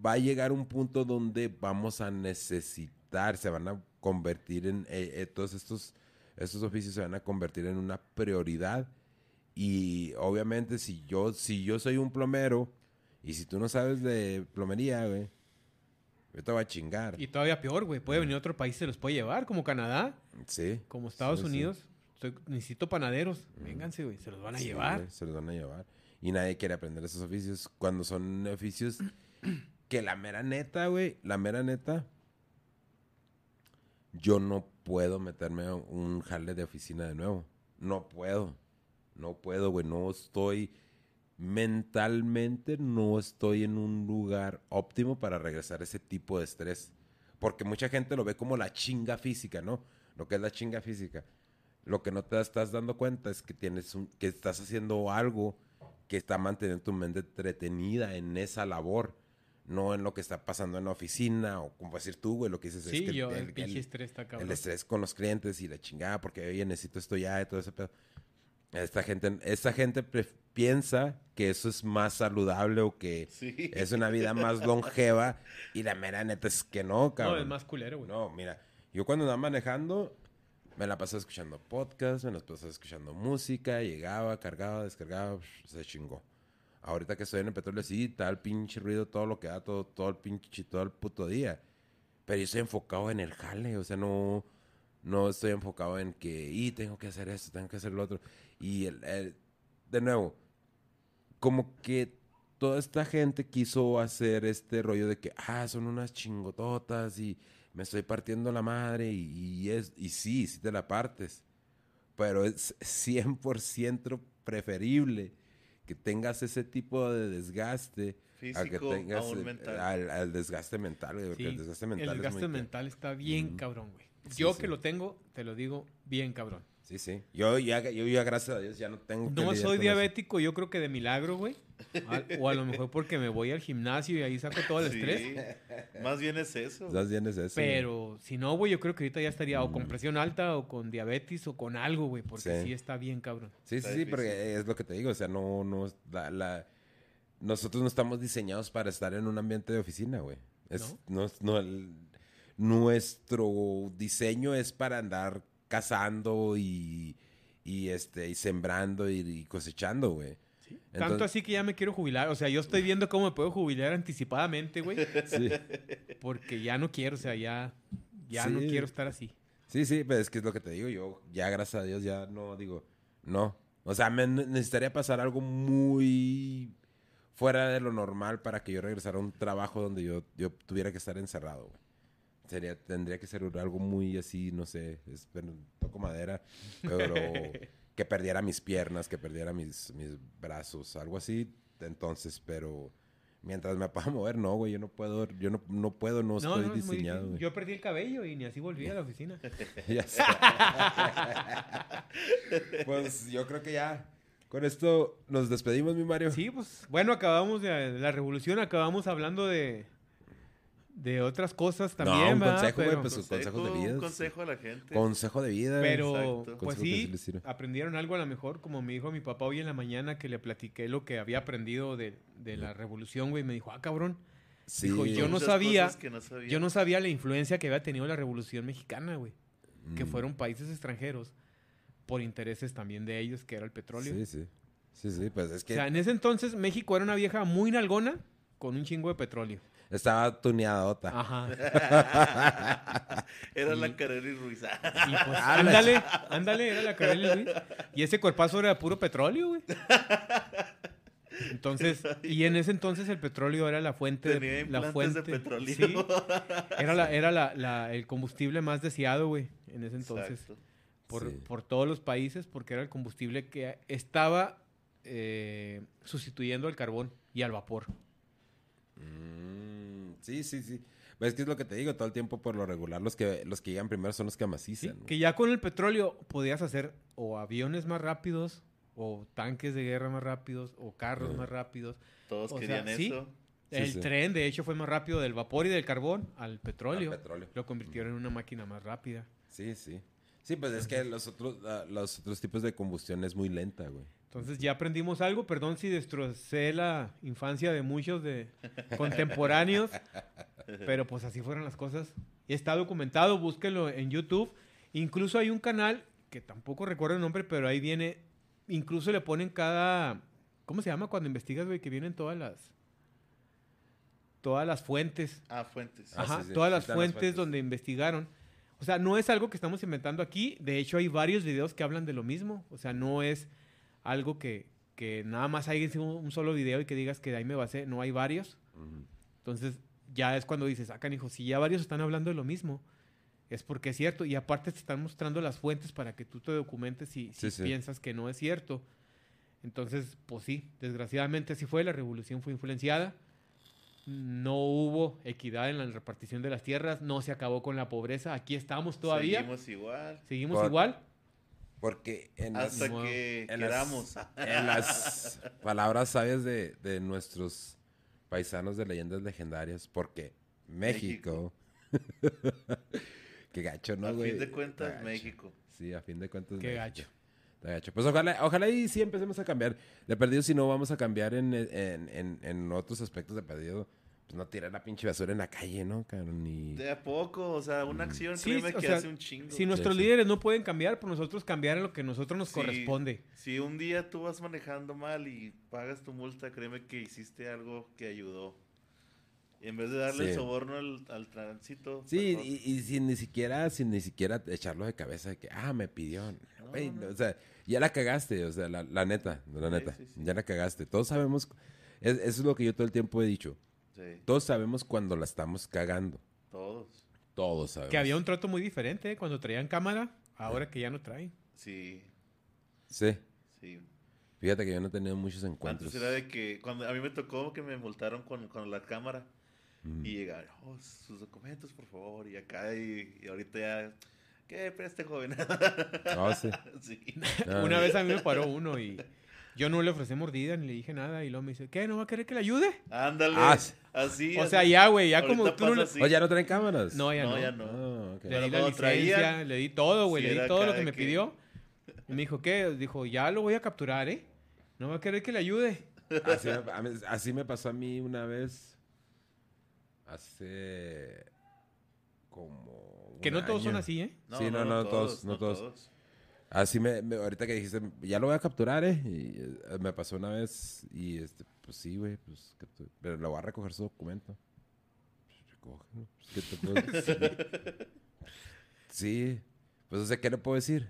va a llegar un punto donde vamos a necesitar, se van a convertir en. eh, eh, todos estos, estos oficios se van a convertir en una prioridad. Y obviamente, si yo, si yo soy un plomero y si tú no sabes de plomería, güey, yo te voy a chingar. Y todavía peor, güey. Puede venir a otro país y se los puede llevar, como Canadá, Sí. como Estados Sí, sí. Unidos. Necesito panaderos. Vénganse, güey. Se los van a Sí, llevar. se los van a llevar. Y nadie quiere aprender esos oficios cuando son oficios <clears throat> que la mera neta, güey, la mera neta, yo no puedo meterme a un jale de oficina de nuevo. No puedo. No puedo, güey. No estoy mentalmente, no estoy en un lugar óptimo para regresar a ese tipo de estrés. Porque mucha gente lo ve como la chinga física, ¿no? Lo que es la chinga física. Lo que no te estás dando cuenta es que tienes un, que estás haciendo algo que está manteniendo tu mente entretenida en esa labor, no en lo que está pasando en la oficina o como decir tú, güey, lo que dices Sí, es que yo, el- el, el- estrés está el estrés con los clientes y la chingada porque oye necesito esto ya y todo ese pedo. Esta gente, esta gente piensa que eso es más saludable o que Sí. es una vida más longeva y la mera neta es que no, cabrón. No, es más culero, güey. No, mira, yo cuando andaba manejando, me la pasaba escuchando podcast, me la pasaba escuchando música, llegaba, cargaba, descargaba, se chingó. Ahorita que estoy en el petróleo, sí, el pinche ruido, todo lo que da, todo, todo el pinche, todo el puto día. Pero yo estoy enfocado en el jale, o sea, no, no estoy enfocado en que, y tengo que hacer esto, tengo que hacer lo otro. Y, el, el- de nuevo, como que toda esta gente quiso hacer este rollo de que, ah, son unas chingototas y me estoy partiendo la madre y, y es, y sí, sí te la partes. Pero es 100% preferible que tengas ese tipo de desgaste a que Físico, tengas aún el- mental. al, al desgaste mental, güey, porque Sí, el desgaste mental el es desgaste muy- mental está bien cabrón, güey. Sí, Yo sí. que lo tengo, te lo digo, bien cabrón. Sí, sí. Yo ya, yo ya, gracias a Dios, ya no tengo que No soy eso. diabético, yo creo que de milagro, güey. O a lo mejor porque me voy al gimnasio y ahí saco todo el Sí. estrés. Más bien es eso. Más bien es eso. güey. Pero si no, güey, yo creo que ahorita ya estaría o con presión alta o con diabetes o con algo, güey, porque Sí. sí está bien cabrón. Sí, sí, Está sí, difícil. porque es lo que te digo, o sea, no, no, la, la- nosotros no estamos diseñados para estar en un ambiente de oficina, güey. Es, no, es- no, el- nuestro diseño es para andar cazando y, y este, y sembrando y, y cosechando, güey. Tanto Entonces- así que ya me quiero jubilar. O sea, yo estoy viendo cómo me puedo jubilar anticipadamente, güey. <laughs> Sí, Porque ya no quiero, o sea, ya, ya no quiero estar así. sí, sí, pero es que es lo que te digo, yo ya gracias a Dios ya no digo, no. O sea, me ne- necesitaría pasar algo muy fuera de lo normal para que yo regresara a un trabajo donde yo, yo tuviera que estar encerrado, güey. Sería, tendría que ser algo muy así, no sé, es, toco madera, pero <laughs> que perdiera mis piernas, que perdiera mis, mis brazos, algo así. Entonces, pero mientras me <laughs> pueda mover, no, güey, yo no puedo, yo no, no puedo, no, estoy diseñado. Yo perdí el cabello y ni así volví a la oficina. <laughs> Pues yo creo que ya con esto nos despedimos, mi Mario. Sí, pues bueno, acabamos de la revolución, acabamos hablando de, de otras cosas también. un ¿verdad? consejo, güey, pues, sus consejos de vida. Un consejo a la gente. Consejo de vida. Pero, Exacto. pues Consejo sí aprendieron algo a lo mejor, como me dijo mi papá hoy en la mañana que le platiqué lo que había aprendido de, de la revolución, güey. Me dijo, ah, cabrón, Sí. dijo, yo no sabía- no sabía. yo no sabía la influencia que había tenido la revolución mexicana, güey. Que Mm. fueron países extranjeros por intereses también de ellos, que era el petróleo. Sí, sí. Sí, sí, pues es que O sea, en ese entonces México era una vieja muy nalgona con un chingo de petróleo. Estaba tuneadota. Ajá. <laughs> Era la Carrera y Ruiz. Y pues, ándale, ándale, era la Carelli, güey. Y ese cuerpazo era puro petróleo, güey. Entonces, y en ese entonces el petróleo era la fuente, Tenía la implantes fuente, de petróleo. sí, era la, era la, la- el combustible más deseado, güey, en ese entonces, Exacto. por, Sí. por todos los países, porque era el combustible que estaba eh, sustituyendo al carbón y al vapor. Mm, sí, sí, sí. Pues es que es lo que te digo, todo el tiempo por lo regular los que los que llegan primero son los que Sí, amacizan. que ya con el petróleo podías hacer o aviones más rápidos, o tanques de guerra más rápidos, o carros Ajá. más rápidos. Todos O querían eso. Sí, el sí. tren, de hecho, fue más rápido del vapor y del carbón al petróleo. Al petróleo. Lo convirtieron en una máquina más rápida. Sí, sí. Sí, pues es que los otros, ah, los otros tipos de combustión es muy lenta, güey. Entonces ya aprendimos algo. Perdón si destrocé la infancia de muchos de contemporáneos, pero pues así fueron las cosas. Y está documentado, búsquenlo en YouTube. Incluso hay un canal que tampoco recuerdo el nombre, pero ahí viene. Incluso le ponen cada. ¿Cómo se llama cuando investigas, güey? Que vienen todas las. Todas las fuentes. Ah, fuentes. Ah, Ajá, sí, sí, todas sí las fuentes. donde investigaron. O sea, no es algo que estamos inventando aquí. De hecho, hay varios videos que hablan de lo mismo. O sea, no es algo que, que nada más hay un un solo video y que digas que de ahí me basé. No hay varios. Entonces, ya es cuando dices, ah, canijo, si ya varios están hablando de lo mismo, es porque es cierto. Y aparte te están mostrando las fuentes para que tú te documentes si, si Sí, sí. piensas que no es cierto. Entonces, pues sí, desgraciadamente así fue. La revolución fue influenciada. No hubo equidad en la repartición de las tierras. No se acabó con la pobreza. Aquí estamos todavía. Seguimos, Seguimos igual. Por- igual. Porque en las, Hasta Wow. que en las- en las <laughs> palabras sabias de, de nuestros paisanos de leyendas legendarias, porque México... <laughs> Qué gacho, ¿no, a güey? fin de cuentas. México. Sí, a fin de cuentas. Qué México. gacho. Pues ojalá, ojalá y sí empecemos a cambiar. De perdido, si no vamos a cambiar en, en, en, en otros aspectos de perdido, pues no tirar la pinche basura en la calle, ¿no, cabrón? Ni... De a poco, o sea, una acción, Sí, créeme o que sea, hace un chingo. Si nuestros sí. líderes no pueden cambiar, pues nosotros cambiar en lo que a nosotros nos Sí. corresponde. Si un día tú vas manejando mal y pagas tu multa, créeme que hiciste algo que ayudó. Y en vez de darle Sí. el soborno al, al tránsito. Sí, y, y sin ni siquiera, sin ni siquiera echarlo de cabeza de que, ah, me pidió. No, Güey, no. O sea, ya la cagaste, o sea, la, la neta, la Sí, neta, sí, sí. ya la cagaste. Todos sabemos, es- eso es lo que yo todo el tiempo he dicho. Sí, Todos sabemos cuando la estamos cagando. todos. Todos sabemos. Que había un trato muy diferente ¿eh? cuando traían cámara, ahora que ya no traen. Sí, Sí. sí. Fíjate que yo no he tenido muchos encuentros. Antes era de que cuando a mí me tocó que me multaron con, con la cámara Mm. y llegaron, oh, sus documentos, por favor, y acá y, y ahorita ya, ¿qué preste, joven? No, <laughs> sí. <laughs> sí. Una vez a mí me paró uno y yo no le ofrecí mordida ni le dije nada y luego me dice, ¿qué? ¿No va a querer que le ayude? Ándale, Ah, sí. así. O sea, así. ya, güey, ya como tú no así. Oye, ¿ya no traen cámaras? No, ya No, no. ya no. Ah. Le di la licencia, traían, le di todo, güey, le di todo lo que me que- pidió. Y me dijo, ¿qué? Dijo, ya lo voy a capturar, ¿eh? ¿No va a querer que le ayude? Así, me- así pasó a mí una vez. Hace. Como. Que no todos son así, ¿eh? Sí, no, no, todos, no todos. Así me, me- Ahorita que dijiste, ya lo voy a capturar, ¿eh? Y, eh, me pasó una vez. Y este, pues sí, güey. Pues, pero lo voy a recoger su documento. Pues, recógelo, pues, ¿qué te puedo decir? <laughs> sí. Pues, o sea, ¿qué le puedo decir?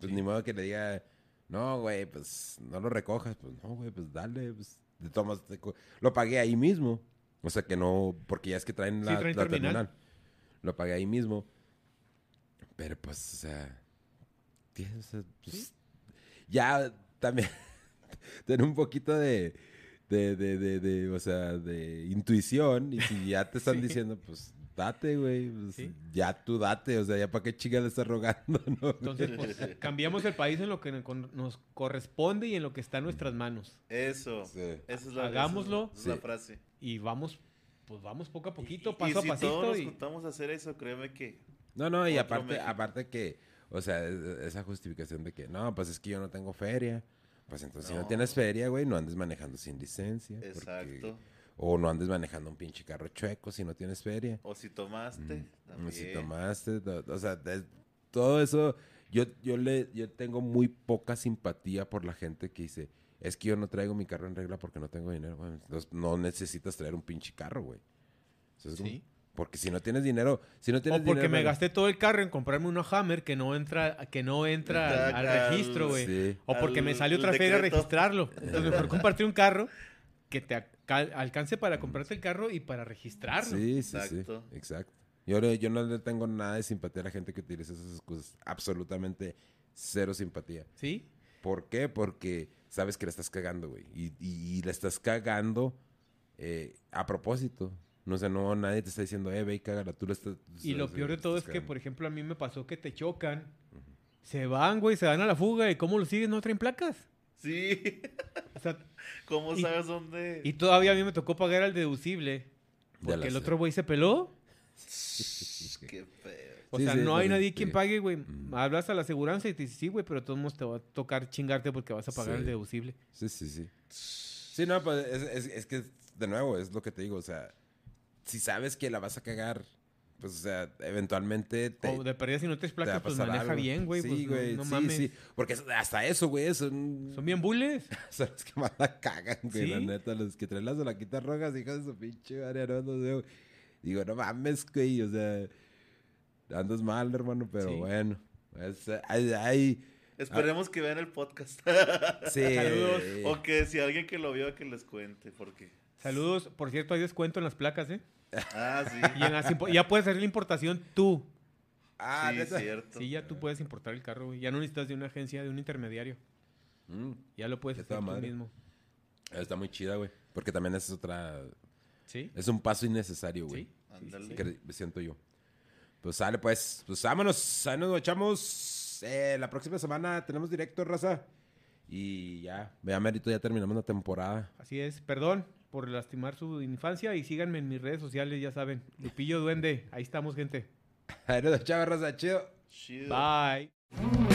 Pues ni modo que le diga. No, güey, pues no lo recojas. Pues no, güey, pues dale. Pues, tomas, te co- lo pagué ahí mismo. O sea que no, porque ya es que traen Sí, la, traen la terminal. terminal. Lo pagué ahí mismo. Pero pues, o sea. Pues, Ya también. <laughs> tener un poquito de. De, de, de, de, o sea, de intuición. Y si ya te están <laughs> diciendo, pues date, güey. pues, Sí. Ya tú date. O sea, ya para qué chica le estás rogando, <laughs> ¿no? Entonces, pues, cambiamos el país en lo que nos corresponde y en lo que está en nuestras manos. Eso. Sí. Esa es la, Hagámoslo. esa es la frase. Y vamos, pues vamos poco a poquito, Y- y paso si a pasito. todos nos y- juntamos a hacer eso, créeme que No, no, y aparte, aparte que, o sea, es- esa justificación de que, no, pues es que yo no tengo feria. Pues entonces, si no tienes feria, güey, no andes manejando sin licencia. porque- Exacto. O no andes manejando un pinche carro chueco si no tienes feria. O si tomaste, Mm, también. Si tomaste, to- o sea, es- todo eso, yo, yo, le, yo tengo muy poca simpatía por la gente que dice, es que yo no traigo mi carro en regla porque no tengo dinero. Bueno, entonces no necesitas traer un pinche carro, güey. Sí. Porque si no tienes dinero, si no tienes O porque dinero, me gasté todo el carro en comprarme una Hammer que no entra, que no entra al, registro, güey. Sí. O porque me al- salió al otra feria a registrarlo. Entonces mejor <laughs> compartir un carro que te alcance para comprarte el carro y para registrarlo. Sí, sí, Exacto. sí. Exacto. Yo, yo no le tengo nada de simpatía a la gente que utiliza esas excusas. Absolutamente cero simpatía. ¿Sí? ¿Por qué? Porque sabes que la estás cagando, güey. Y, y, y la estás cagando eh, a propósito. No sé, no, nadie te está diciendo, eh, ve y cágala. Tú la estás... Y lo peor de todo es que, cagando. por ejemplo, a mí me pasó que te chocan. Se van, güey, se van a la fuga. ¿Y cómo lo siguen? No traen placas. Sí. O sea, <laughs> ¿Cómo Y- sabes dónde? y todavía a mí me tocó pagar el deducible. Porque el otro güey se peló. Qué feo. O Sí, sea, sí, no hay nadie quien pague, güey. Mm. Hablas a la aseguranza y te dice, sí, güey, pero de todos modos te va a tocar chingarte porque vas a pagar Sí. el deducible. Sí, sí, sí. Sí, no, pues es, es- es que, de nuevo, es lo que te digo. O sea, si sabes que la vas a cagar, pues, o sea, eventualmente te, o de pérdida si no te te va a placas, pues maneja algo. bien, güey. Sí, pues, no- güey. no, sí, mames. sí. Porque hasta eso, güey, son... Son bien bules. Son los que más la cagan, güey, la neta. Los que traen las solaquitas rojas, hijos de su pinche madre, no, no sé, güey. Digo, no mames, güey, o sea... Andas mal, hermano, pero Sí. bueno. Es, Esperemos que vean el podcast. sí. <laughs> Saludos. o que si alguien que lo vio que les cuente, porque. Saludos. Por cierto, hay descuento en las placas, ¿eh? Ah, sí. <laughs> Y en las ya puedes hacer la importación tú. Ah, sí, neta. cierto. Sí, ya tú puedes importar el carro, güey. Ya no necesitas de una agencia, de un intermediario. Mm, Ya lo puedes hacer tú madre. mismo. está muy chida, güey. Porque también esa es otra... ¿Sí? Es un paso innecesario, güey. Sí. Ándale. que siento yo. Pues sale, pues. Pues vámonos. Ahí nos echamos. Eh, la próxima semana tenemos directo, raza. Y ya. Vea, Mérito, ya terminamos la temporada. Así es. Perdón por lastimar su infancia y síganme en mis redes sociales, ya saben. Lupillo Duende. Ahí estamos, gente. <laughs> Raza. Chido. Chido. Bye.